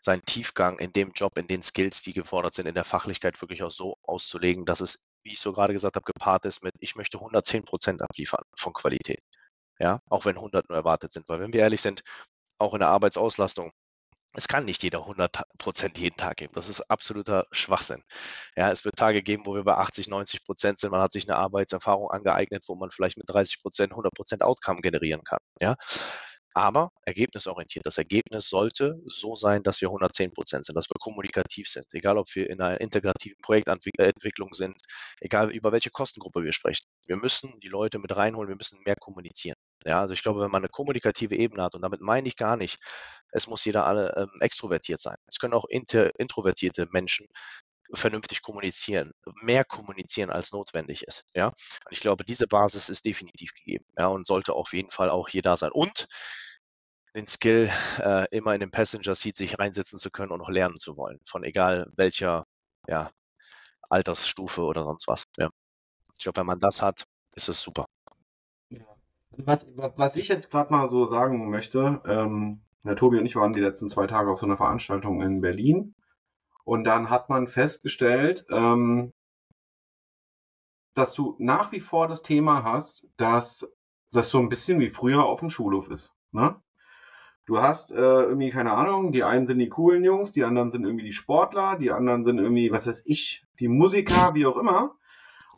seinen Tiefgang in dem Job, in den Skills, die gefordert sind, in der Fachlichkeit wirklich auch so auszulegen, dass es, wie ich so gerade gesagt habe, gepaart ist mit, ich möchte 110 Prozent abliefern von Qualität. Ja, auch wenn 100 nur erwartet sind. Weil wenn wir ehrlich sind, auch in der Arbeitsauslastung, es kann nicht jeder 100 Prozent jeden Tag geben. Das ist absoluter Schwachsinn. Ja, es wird Tage geben, wo wir bei 80, 90 Prozent sind. Man hat sich eine Arbeitserfahrung angeeignet, wo man vielleicht mit 30 Prozent, 100 Prozent Outcome generieren kann. Ja, aber ergebnisorientiert. Das Ergebnis sollte so sein, dass wir 110 Prozent sind, dass wir kommunikativ sind, egal ob wir in einer integrativen Projektentwicklung sind, egal über welche Kostengruppe wir sprechen. Wir müssen die Leute mit reinholen, wir müssen mehr kommunizieren. Ja, also ich glaube, wenn man eine kommunikative Ebene hat, und damit meine ich gar nicht, es muss jeder alle ähm, extrovertiert sein. Es können auch inter, introvertierte Menschen vernünftig kommunizieren, mehr kommunizieren als notwendig ist. Ja, und ich glaube, diese Basis ist definitiv gegeben. Ja, und sollte auf jeden Fall auch hier da sein. Und den Skill, äh, immer in den Passenger Seat sich reinsetzen zu können und noch lernen zu wollen, von egal welcher ja, Altersstufe oder sonst was. Ja. Ich glaube, wenn man das hat, ist es super. Was, was ich jetzt gerade mal so sagen möchte, ähm, Herr Tobi und ich waren die letzten zwei Tage auf so einer Veranstaltung in Berlin und dann hat man festgestellt, ähm, dass du nach wie vor das Thema hast, dass das so ein bisschen wie früher auf dem Schulhof ist. Ne? Du hast äh, irgendwie, keine Ahnung, die einen sind die coolen Jungs, die anderen sind irgendwie die Sportler, die anderen sind irgendwie, was weiß ich, die Musiker, wie auch immer.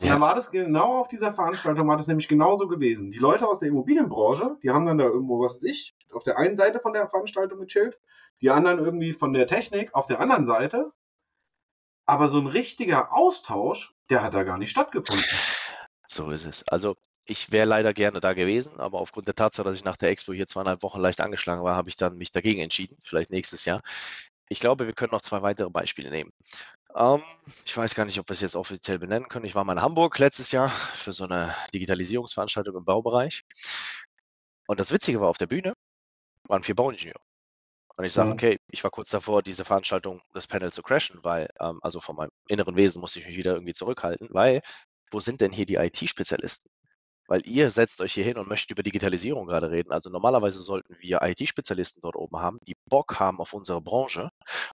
Und dann war das genau auf dieser Veranstaltung, war das nämlich genauso gewesen. Die Leute aus der Immobilienbranche, die haben dann da irgendwo, was weiß ich, auf der einen Seite von der Veranstaltung gechillt, die anderen irgendwie von der Technik auf der anderen Seite. Aber so ein richtiger Austausch, der hat da gar nicht stattgefunden. So ist es. Also ich wäre leider gerne da gewesen, aber aufgrund der Tatsache, dass ich nach der Expo hier zweieinhalb Wochen leicht angeschlagen war, habe ich dann mich dagegen entschieden, vielleicht nächstes Jahr. Ich glaube, wir können noch zwei weitere Beispiele nehmen. Ähm, ich weiß gar nicht, ob wir es jetzt offiziell benennen können. Ich war mal in Hamburg letztes Jahr für so eine Digitalisierungsveranstaltung im Baubereich. Und das Witzige war, auf der Bühne waren vier Bauingenieure. Und ich sage, Mhm. okay, ich war kurz davor, diese Veranstaltung, das Panel zu crashen, weil, ähm, also von meinem inneren Wesen musste ich mich wieder irgendwie zurückhalten, weil, wo sind denn hier die IT-Spezialisten? Weil ihr setzt euch hier hin und möchtet über Digitalisierung gerade reden. Also normalerweise sollten wir IT-Spezialisten dort oben haben, die Bock haben auf unsere Branche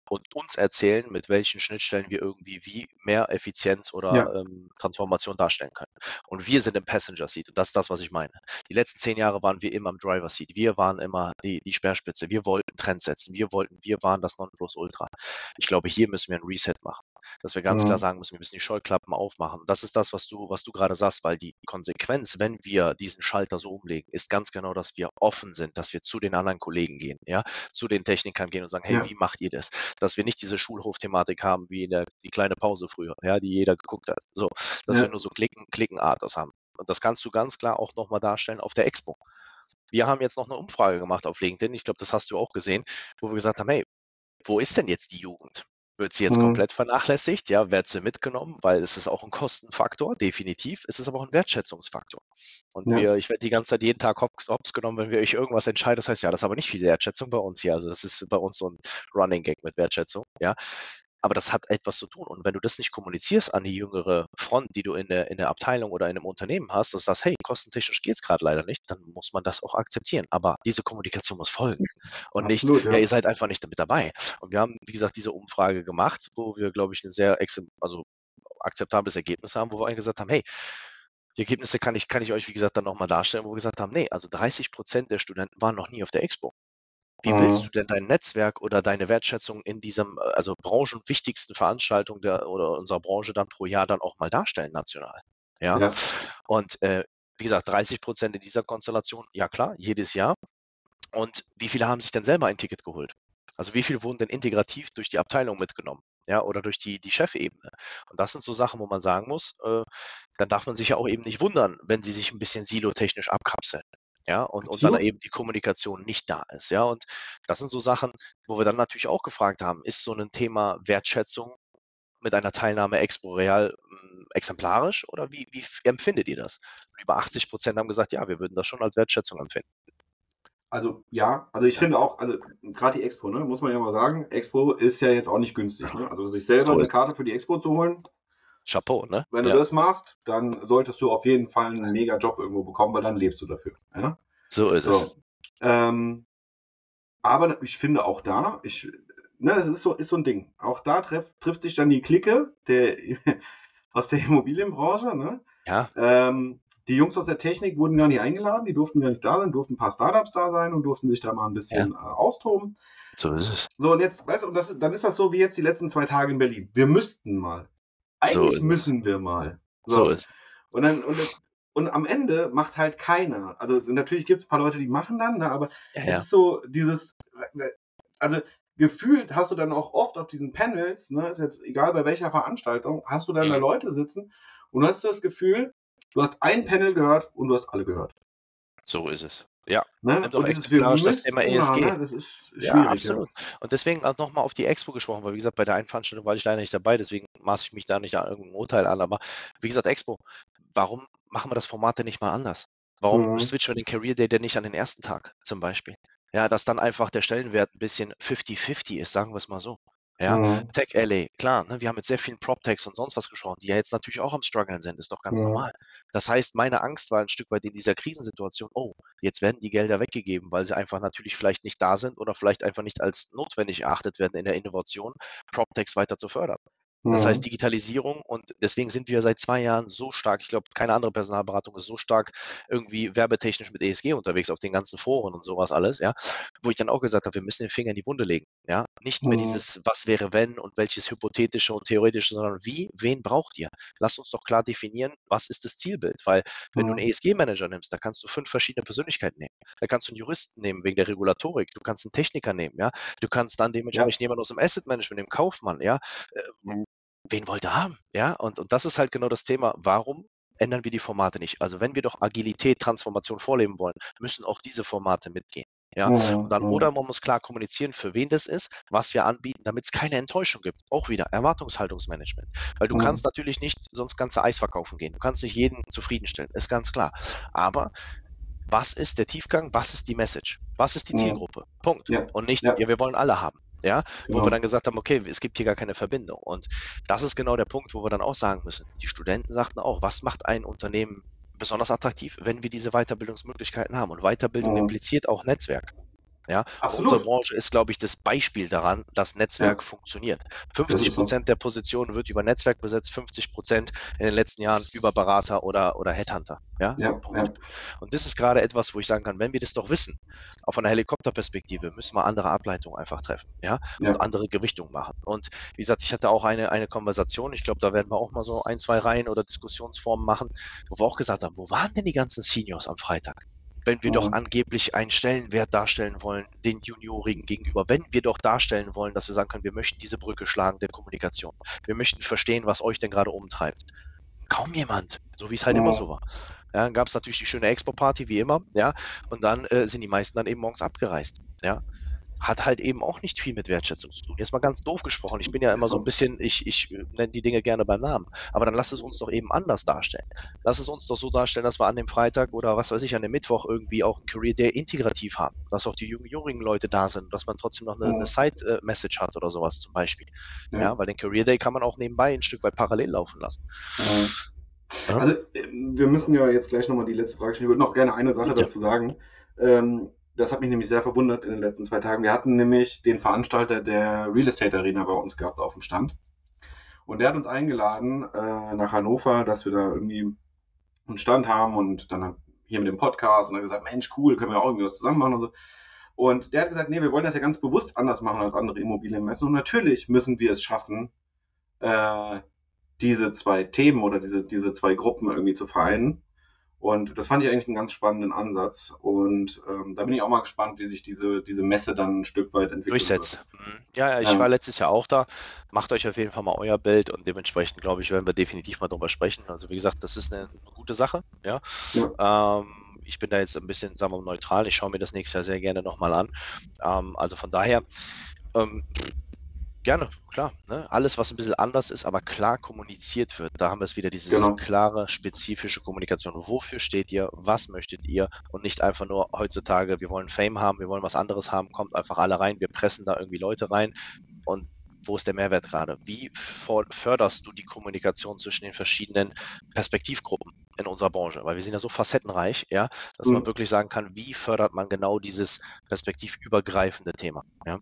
und uns erzählen, mit welchen Schnittstellen wir irgendwie wie mehr Effizienz oder Ja. ähm, Transformation darstellen können. Und wir sind im Passenger Seat und das ist das, was ich meine. Die letzten zehn Jahre waren wir immer im Driver Seat. Wir waren immer die, die Speerspitze. Wir wollten Trends setzen. Wir wollten, wir waren das Nonplusultra. Ich glaube, hier müssen wir ein Reset machen. Dass wir ganz Mhm. klar sagen müssen, wir müssen die Scheuklappen aufmachen. Das ist das, was du, was du gerade sagst, weil die Konsequenz, wenn wir diesen Schalter so umlegen, ist ganz genau, dass wir offen sind, dass wir zu den anderen Kollegen gehen, ja, zu den Technikern gehen und sagen, hey, Ja. wie macht ihr das? Dass wir nicht diese Schulhof-Thematik haben, wie in der die kleine Pause früher, ja, die jeder geguckt hat. So, dass Ja. wir nur so Klicken, Klickenart das haben. Und das kannst du ganz klar auch nochmal darstellen auf der Expo. Wir haben jetzt noch eine Umfrage gemacht auf LinkedIn, ich glaube, das hast du auch gesehen, wo wir gesagt haben, hey, wo ist denn jetzt die Jugend? Wird sie jetzt Mhm. komplett vernachlässigt? Ja, wird sie mitgenommen, weil es ist auch ein Kostenfaktor, definitiv. Es ist aber auch ein Wertschätzungsfaktor. Und Ja. wir, ich werde die ganze Zeit jeden Tag hops, hops genommen, wenn wir euch irgendwas entscheiden. Das heißt, ja, das ist aber nicht viel Wertschätzung bei uns hier. Also das ist bei uns so ein Running Gag mit Wertschätzung. Ja, aber das hat etwas zu tun. Und wenn du das nicht kommunizierst an die jüngere Front, die du in der, in der Abteilung oder in einem Unternehmen hast, dass du sagst, hey, kostentechnisch geht es gerade leider nicht, dann muss man das auch akzeptieren. Aber diese Kommunikation muss folgen. Und Absolut, nicht, ja. ja, ihr seid einfach nicht mit dabei. Und wir haben, wie gesagt, diese Umfrage gemacht, wo wir, glaube ich, ein sehr also akzeptables Ergebnis haben, wo wir gesagt haben, hey, die Ergebnisse kann ich, kann ich euch, wie gesagt, dann nochmal darstellen, wo wir gesagt haben, nee, also 30 Prozent der Studenten waren noch nie auf der Expo. Wie willst du denn dein Netzwerk oder deine Wertschätzung in diesem, äh, also branchenwichtigsten Veranstaltung der oder unserer Branche dann pro Jahr dann auch mal darstellen, national? Ja. Ja. Und äh, wie gesagt, 30 Prozent in dieser Konstellation, ja klar, jedes Jahr. Und wie viele haben sich denn selber ein Ticket geholt? Also wie viele wurden denn integrativ durch die Abteilung mitgenommen? Ja, oder durch die, die Chefebene. Und das sind so Sachen, wo man sagen muss, äh, dann darf man sich ja auch eben nicht wundern, wenn sie sich ein bisschen silotechnisch abkapseln. Ja, und, und dann eben die Kommunikation nicht da ist. Ja, und das sind so Sachen, wo wir dann natürlich auch gefragt haben, ist so ein Thema Wertschätzung mit einer Teilnahme Expo Real mh, exemplarisch oder wie, wie empfindet ihr das? Und über 80 Prozent haben gesagt, ja, wir würden das schon als Wertschätzung empfinden. Also ja, also ich finde auch, also gerade die Expo, ne, muss man ja mal sagen, Expo ist ja jetzt auch nicht günstig. Ne? Also sich selber eine. Karte für die Expo zu holen, Chapeau, ne? wenn du ja, das machst, dann solltest du auf jeden Fall einen mega Job irgendwo bekommen, weil dann lebst du dafür. Ja? so ist es. So. Ähm, aber ich finde auch da, ich, ne, das ist so, ist so ein Ding. Auch da treff, trifft sich dann die Clique der, aus der Immobilienbranche. Ne? Ja, Ähm, die Jungs aus der Technik wurden gar nicht eingeladen, die durften gar nicht da sein, durften ein paar Startups da sein und durften sich da mal ein bisschen äh, austoben. so ist es. So, und jetzt, weißt du, und das, dann ist das so wie jetzt die letzten zwei Tage in Berlin. Wir müssten mal. So Eigentlich es. müssen wir mal. So ist Und dann, und, das, und am Ende macht halt keiner. Also natürlich gibt es ein paar Leute, die machen dann, ne, aber Ja, es ja. ist so dieses, also gefühlt hast du dann auch oft auf diesen Panels, ne, ist jetzt egal bei welcher Veranstaltung, hast du dann da. Leute sitzen und du hast das Gefühl, du hast ein Panel gehört und du hast alle gehört. So ist es. Ja, Ne? Nimm doch Und dieses exemplarisch das Thema ESG. Ne, das ist ja, schwierig. absolut. Und deswegen auch nochmal auf die Expo gesprochen, weil wie gesagt, bei der einen Veranstaltung war ich leider nicht dabei, deswegen maße ich mich da nicht an irgendein Urteil an. Aber wie gesagt, Expo, warum machen wir das Format denn nicht mal anders? Warum Mhm. switchen wir den Career Day denn nicht an den ersten Tag zum Beispiel? Ja, dass dann einfach der Stellenwert ein bisschen 50-50 ist, sagen wir es mal so. Ja, Mhm. Tech LA, klar, ne, wir haben mit sehr vielen PropTechs und sonst was gesprochen, die ja jetzt natürlich auch am struggeln sind, ist doch ganz Mhm. normal. Das heißt, meine Angst war ein Stück weit in dieser Krisensituation, oh, jetzt werden die Gelder weggegeben, weil sie einfach natürlich vielleicht nicht da sind oder vielleicht einfach nicht als notwendig erachtet werden in der Innovation, PropTechs weiter zu fördern. Das heißt. Digitalisierung und deswegen sind wir seit zwei Jahren so stark, ich glaube, keine andere Personalberatung ist so stark irgendwie werbetechnisch mit ESG unterwegs auf den ganzen Foren und sowas alles, ja, wo ich dann auch gesagt habe, wir müssen den Finger in die Wunde legen, ja, nicht mehr Mhm. dieses was wäre wenn und welches hypothetische und theoretische, sondern wie, wen braucht ihr? Lasst uns doch klar definieren, was ist das Zielbild, weil wenn du Mhm. einen ESG-Manager nimmst, da kannst du fünf verschiedene Persönlichkeiten nehmen. Da kannst du einen Juristen nehmen wegen der Regulatorik, du kannst einen Techniker nehmen, ja, du kannst dann dementsprechend jemanden aus dem Asset Management, dem Kaufmann, ja, äh, Mhm. wen wollt ihr haben? Ja, und, und das ist halt genau das Thema. Warum ändern wir die Formate nicht? Also wenn wir doch Agilität, Transformation vorleben wollen, müssen auch diese Formate mitgehen. Ja, und dann, oder man muss klar kommunizieren, für wen das ist, was wir anbieten, damit es keine Enttäuschung gibt. Auch wieder Erwartungshaltungsmanagement. Weil du Mhm. kannst natürlich nicht sonst ganze Eis verkaufen gehen. Du kannst nicht jeden zufriedenstellen, ist ganz klar. Aber was ist der Tiefgang? Was ist die Message? Was ist die. Zielgruppe? Punkt. Ja. Und nicht, Ja. ja, wir wollen alle haben. Ja, wo Genau. wir dann gesagt haben, okay, es gibt hier gar keine Verbindung. Und das ist genau der Punkt, wo wir dann auch sagen müssen. Die Studenten sagten auch, was macht ein Unternehmen besonders attraktiv, wenn wir diese Weiterbildungsmöglichkeiten haben? Und Weiterbildung Mhm. impliziert auch Netzwerk. Ja, Absolut. unsere Branche ist, glaube ich, das Beispiel daran, dass Netzwerk funktioniert. 50 Prozent der Positionen wird über Netzwerk besetzt, 50 Prozent in den letzten Jahren über Berater oder, oder Headhunter. Ja, Ja, ja. Und das ist gerade etwas, wo ich sagen kann, wenn wir das doch wissen, auf einer Helikopterperspektive müssen wir andere Ableitungen einfach treffen, ja, Ja. und andere Gewichtungen machen. Und wie gesagt, ich hatte auch eine, eine Konversation, ich glaube, da werden wir auch mal so ein, zwei Reihen oder Diskussionsformen machen, wo wir auch gesagt haben, wo waren denn die ganzen Seniors am Freitag? Wenn wir doch Mhm. angeblich einen Stellenwert darstellen wollen, den Juniorigen gegenüber, wenn wir doch darstellen wollen, dass wir sagen können, wir möchten diese Brücke schlagen der Kommunikation. Wir möchten verstehen, was euch denn gerade umtreibt. Kaum jemand, so wie es halt Mhm. immer so war. Ja, dann gab es natürlich die schöne Expo-Party, wie immer, ja, und dann äh, sind die meisten dann eben morgens abgereist, ja. Hat halt eben auch nicht viel mit Wertschätzung zu tun. Jetzt mal ganz doof gesprochen, ich bin ja immer so ein bisschen, ich, ich äh, nenne die Dinge gerne beim Namen, aber dann lasst es uns doch eben anders darstellen. Lass es uns doch so darstellen, dass wir an dem Freitag oder was weiß ich, an dem Mittwoch irgendwie auch ein Career Day integrativ haben, dass auch die jungen, jungen Leute da sind, dass man trotzdem noch eine, Mhm. eine Side-Message hat oder sowas zum Beispiel. Ja. Ja. weil den Career Day kann man auch nebenbei ein Stück weit parallel laufen lassen. Mhm. Ja. Also, ähm, wir müssen ja jetzt gleich nochmal die letzte Frage stellen. Ich würde noch gerne eine Sache Bitte. dazu sagen. Ähm, das hat mich nämlich sehr verwundert in den letzten zwei Tagen. Wir hatten nämlich den Veranstalter der Real Estate Arena bei uns gehabt auf dem Stand. Und der hat uns eingeladen äh, nach Hannover, dass wir da irgendwie einen Stand haben und dann hier mit dem Podcast und dann gesagt, Mensch, cool, können wir auch irgendwie was zusammen machen und so. Und der hat gesagt, nee, wir wollen das ja ganz bewusst anders machen als andere Immobilienmessen. Und natürlich müssen wir es schaffen, äh, diese zwei Themen oder diese, diese zwei Gruppen irgendwie zu vereinen. Und das fand ich eigentlich einen ganz spannenden Ansatz. Und ähm, da bin ich auch mal gespannt, wie sich diese, diese Messe dann ein Stück weit entwickelt. durchsetzt. Mhm. Ja, ja, ich Ja. war letztes Jahr auch da. Macht euch auf jeden Fall mal euer Bild und dementsprechend, glaube ich, werden wir definitiv mal drüber sprechen. Also wie gesagt, das ist eine gute Sache. Ja. Ähm, ich bin da jetzt ein bisschen, sagen wir mal, neutral. Ich schaue mir das nächstes Jahr sehr gerne nochmal an. Ähm, also von daher, ähm, gerne, klar. Ne? Alles, was ein bisschen anders ist, aber klar kommuniziert wird. Da haben wir es wieder, dieses Genau. klare, spezifische Kommunikation. Wofür steht ihr? Was möchtet ihr? Und nicht einfach nur heutzutage, wir wollen Fame haben, wir wollen was anderes haben, kommt einfach alle rein, wir pressen da irgendwie Leute rein. Und wo ist der Mehrwert gerade? Wie förderst du die Kommunikation zwischen den verschiedenen Perspektivgruppen in unserer Branche? Weil wir sind ja so facettenreich, ja, dass man Mhm. wirklich sagen kann, wie fördert man genau dieses perspektivübergreifende Thema? Ja?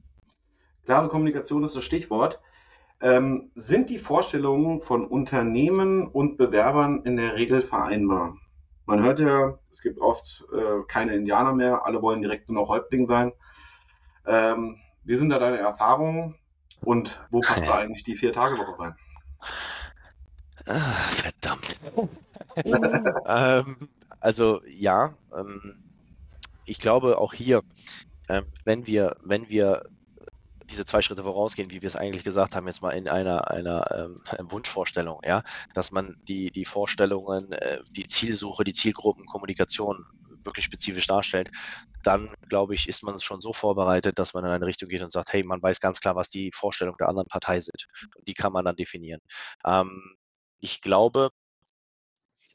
Klare Kommunikation ist das Stichwort. Ähm, sind die Vorstellungen von Unternehmen und Bewerbern in der Regel vereinbar? Man hört ja, es gibt oft äh, keine Indianer mehr, alle wollen direkt nur noch Häuptling sein. Ähm, wie sind da deine Erfahrungen und wo passt da eigentlich die Vier-Tage-Woche rein? Ah, verdammt. ähm, also ja, ähm, ich glaube auch hier, ähm, wenn wir, wenn wir diese zwei Schritte vorausgehen, wie wir es eigentlich gesagt haben, jetzt mal in einer, einer ähm, Wunschvorstellung, ja, dass man die, die Vorstellungen, äh, die Zielsuche, die Zielgruppenkommunikation wirklich spezifisch darstellt, dann glaube ich, ist man schon so vorbereitet, dass man in eine Richtung geht und sagt, hey, man weiß ganz klar, was die Vorstellungen der anderen Partei sind. Und die kann man dann definieren. Ähm, ich glaube,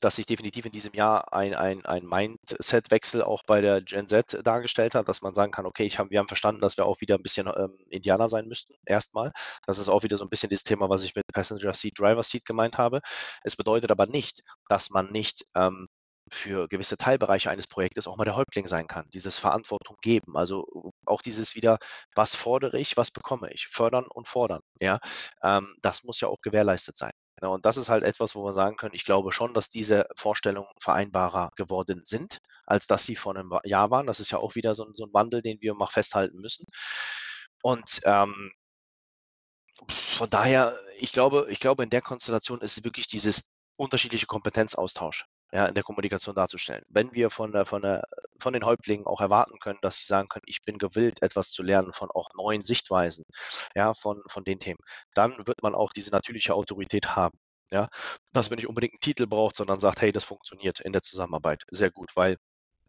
dass sich definitiv in diesem Jahr ein, ein, ein Mindset-Wechsel auch bei der Gen Z dargestellt hat, dass man sagen kann, okay, hab, wir haben verstanden, dass wir auch wieder ein bisschen ähm, Indianer sein müssten, erstmal. Das ist auch wieder so ein bisschen das Thema, was ich mit Passenger Seat, Driver Seat gemeint habe. Es bedeutet aber nicht, dass man nicht ähm, für gewisse Teilbereiche eines Projektes auch mal der Häuptling sein kann, dieses Verantwortung geben. Also auch dieses wieder, was fordere ich, was bekomme ich, fördern und fordern. Ja, ähm, das muss ja auch gewährleistet sein. Ja, und das ist halt etwas, wo wir sagen können, ich glaube schon, dass diese Vorstellungen vereinbarer geworden sind, als dass sie vor einem Jahr waren. Das ist ja auch wieder so, so ein Wandel, den wir mal festhalten müssen. Und ähm, von daher, ich glaube, ich glaube, in der Konstellation ist wirklich dieses unterschiedliche Kompetenzaustausch ja, in der Kommunikation darzustellen. Wenn wir von, der, von, der, von den Häuptlingen auch erwarten können, dass sie sagen können, ich bin gewillt, etwas zu lernen von auch neuen Sichtweisen, ja, von, von den Themen, dann wird man auch diese natürliche Autorität haben. Ja, dass man nicht unbedingt einen Titel braucht, sondern sagt, hey, das funktioniert in der Zusammenarbeit sehr gut, weil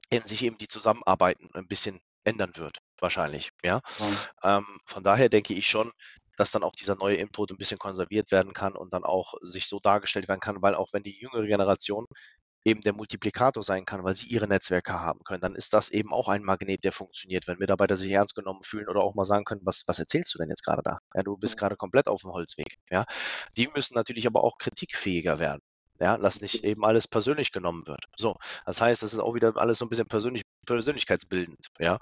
in sich eben die Zusammenarbeiten ein bisschen ändern wird, wahrscheinlich. Ja, mhm. ähm, von daher denke ich schon, dass dann auch dieser neue Input ein bisschen konserviert werden kann und dann auch sich so dargestellt werden kann, weil auch wenn die jüngere Generation eben der Multiplikator sein kann, weil sie ihre Netzwerke haben können, dann ist das eben auch ein Magnet, der funktioniert, wenn Mitarbeiter sich ernst genommen fühlen oder auch mal sagen können, was, was erzählst du denn jetzt gerade da? Ja, du bist gerade komplett auf dem Holzweg. Ja, die müssen natürlich aber auch kritikfähiger werden. Ja, dass nicht eben alles persönlich genommen wird. So, das heißt, das ist auch wieder alles so ein bisschen persönlich, persönlichkeitsbildend. Ja.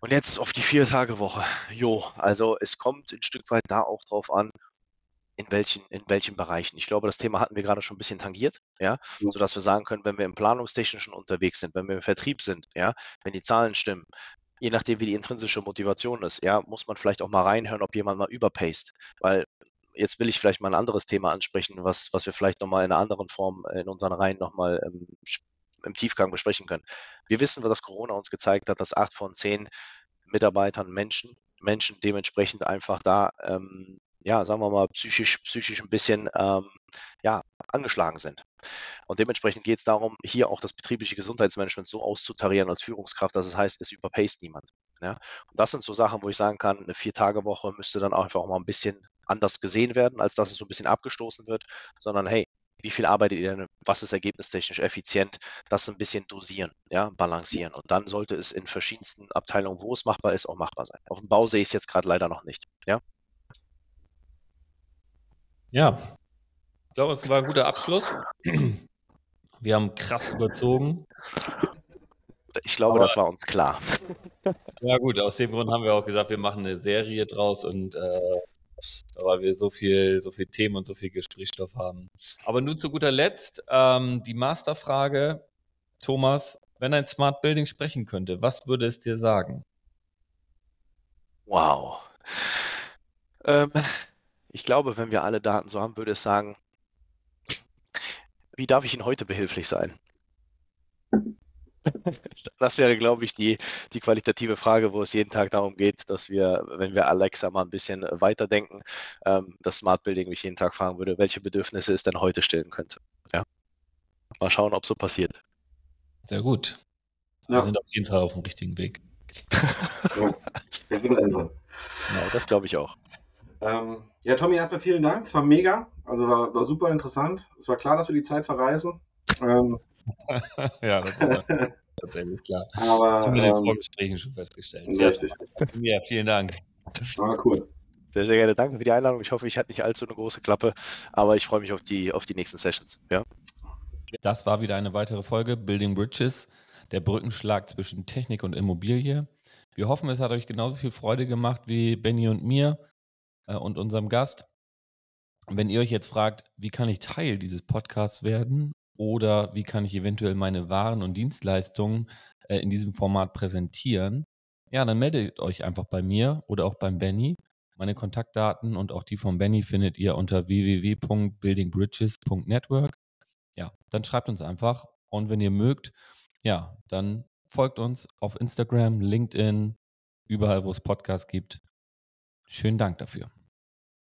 Und jetzt auf die Vier-Tage-Woche. Jo, also es kommt ein Stück weit da auch drauf an, in welchen, in welchen Bereichen. Ich glaube, das Thema hatten wir gerade schon ein bisschen tangiert, ja, sodass wir sagen können, wenn wir im Planungstechnischen unterwegs sind, wenn wir im Vertrieb sind, ja, wenn die Zahlen stimmen, je nachdem, wie die intrinsische Motivation ist, ja, muss man vielleicht auch mal reinhören, ob jemand mal überpaced, weil jetzt will ich vielleicht mal ein anderes Thema ansprechen, was, was wir vielleicht nochmal in einer anderen Form in unseren Reihen nochmal ähm, im Tiefgang besprechen können. Wir wissen, dass Corona uns gezeigt hat, dass acht von zehn Mitarbeitern Menschen, Menschen dementsprechend einfach da ähm, ja, sagen wir mal, psychisch, psychisch ein bisschen ähm, ja, angeschlagen sind. Und dementsprechend geht es darum, hier auch das betriebliche Gesundheitsmanagement so auszutarieren als Führungskraft, dass es heißt, es überpaced niemand. Ja? Und das sind so Sachen, wo ich sagen kann, eine Vier-Tage-Woche müsste dann einfach auch mal ein bisschen anders gesehen werden, als dass es so ein bisschen abgestoßen wird, sondern hey, wie viel arbeitet ihr denn, was ist ergebnistechnisch effizient, das ein bisschen dosieren, ja, balancieren. Und dann sollte es in verschiedensten Abteilungen, wo es machbar ist, auch machbar sein. Auf dem Bau sehe ich es jetzt gerade leider noch nicht. Ja. Ja, ich glaube, es war ein guter Abschluss. Wir haben krass überzogen. Ich glaube, Aber, das war uns klar. Ja gut, aus dem Grund haben wir auch gesagt, wir machen eine Serie draus und äh, weil wir so viel, so viel Themen und so viel Gesprächsstoff haben. Aber nur zu guter Letzt ähm, die Masterfrage, Thomas, wenn ein Smart Building sprechen könnte, was würde es dir sagen? Wow. Ähm, ich glaube, wenn wir alle Daten so haben, würde es sagen, wie darf ich Ihnen heute behilflich sein? Das wäre, glaube ich, die, die qualitative Frage, wo es jeden Tag darum geht, dass wir, wenn wir Alexa mal ein bisschen weiterdenken, ähm, das Smart Building mich jeden Tag fragen würde, welche Bedürfnisse es denn heute stillen könnte. Ja. Mal schauen, ob so passiert. Sehr gut. Wir sind auf jeden Fall auf dem richtigen Weg. ja, genau, das glaube ich auch. Ähm, ja, Tommy, erstmal vielen Dank. Es war mega. Also war, war, super interessant. Es war klar, dass wir die Zeit verreisen. Ähm, ja, das war tatsächlich klar. Aber, das haben wir in den ähm, Vorgesprächen schon festgestellt. Richtig. Ja, vielen Dank. War cool. Sehr, sehr gerne. Danke für die Einladung. Ich hoffe, ich hatte nicht allzu eine große Klappe, aber ich freue mich auf die, auf die nächsten Sessions. Ja. Das war wieder eine weitere Folge Building Bridges, der Brückenschlag zwischen Technik und Immobilie. Wir hoffen, es hat euch genauso viel Freude gemacht wie Benny und mir äh, und unserem Gast. Wenn ihr euch jetzt fragt, wie kann ich Teil dieses Podcasts werden oder wie kann ich eventuell meine Waren und Dienstleistungen äh, in diesem Format präsentieren, ja, dann meldet euch einfach bei mir oder auch beim Benny. Meine Kontaktdaten und auch die von Benny findet ihr unter www.buildingbridges.network. Ja, dann schreibt uns einfach und wenn ihr mögt, ja, dann folgt uns auf Instagram, LinkedIn, überall, wo es Podcasts gibt. Schönen Dank dafür.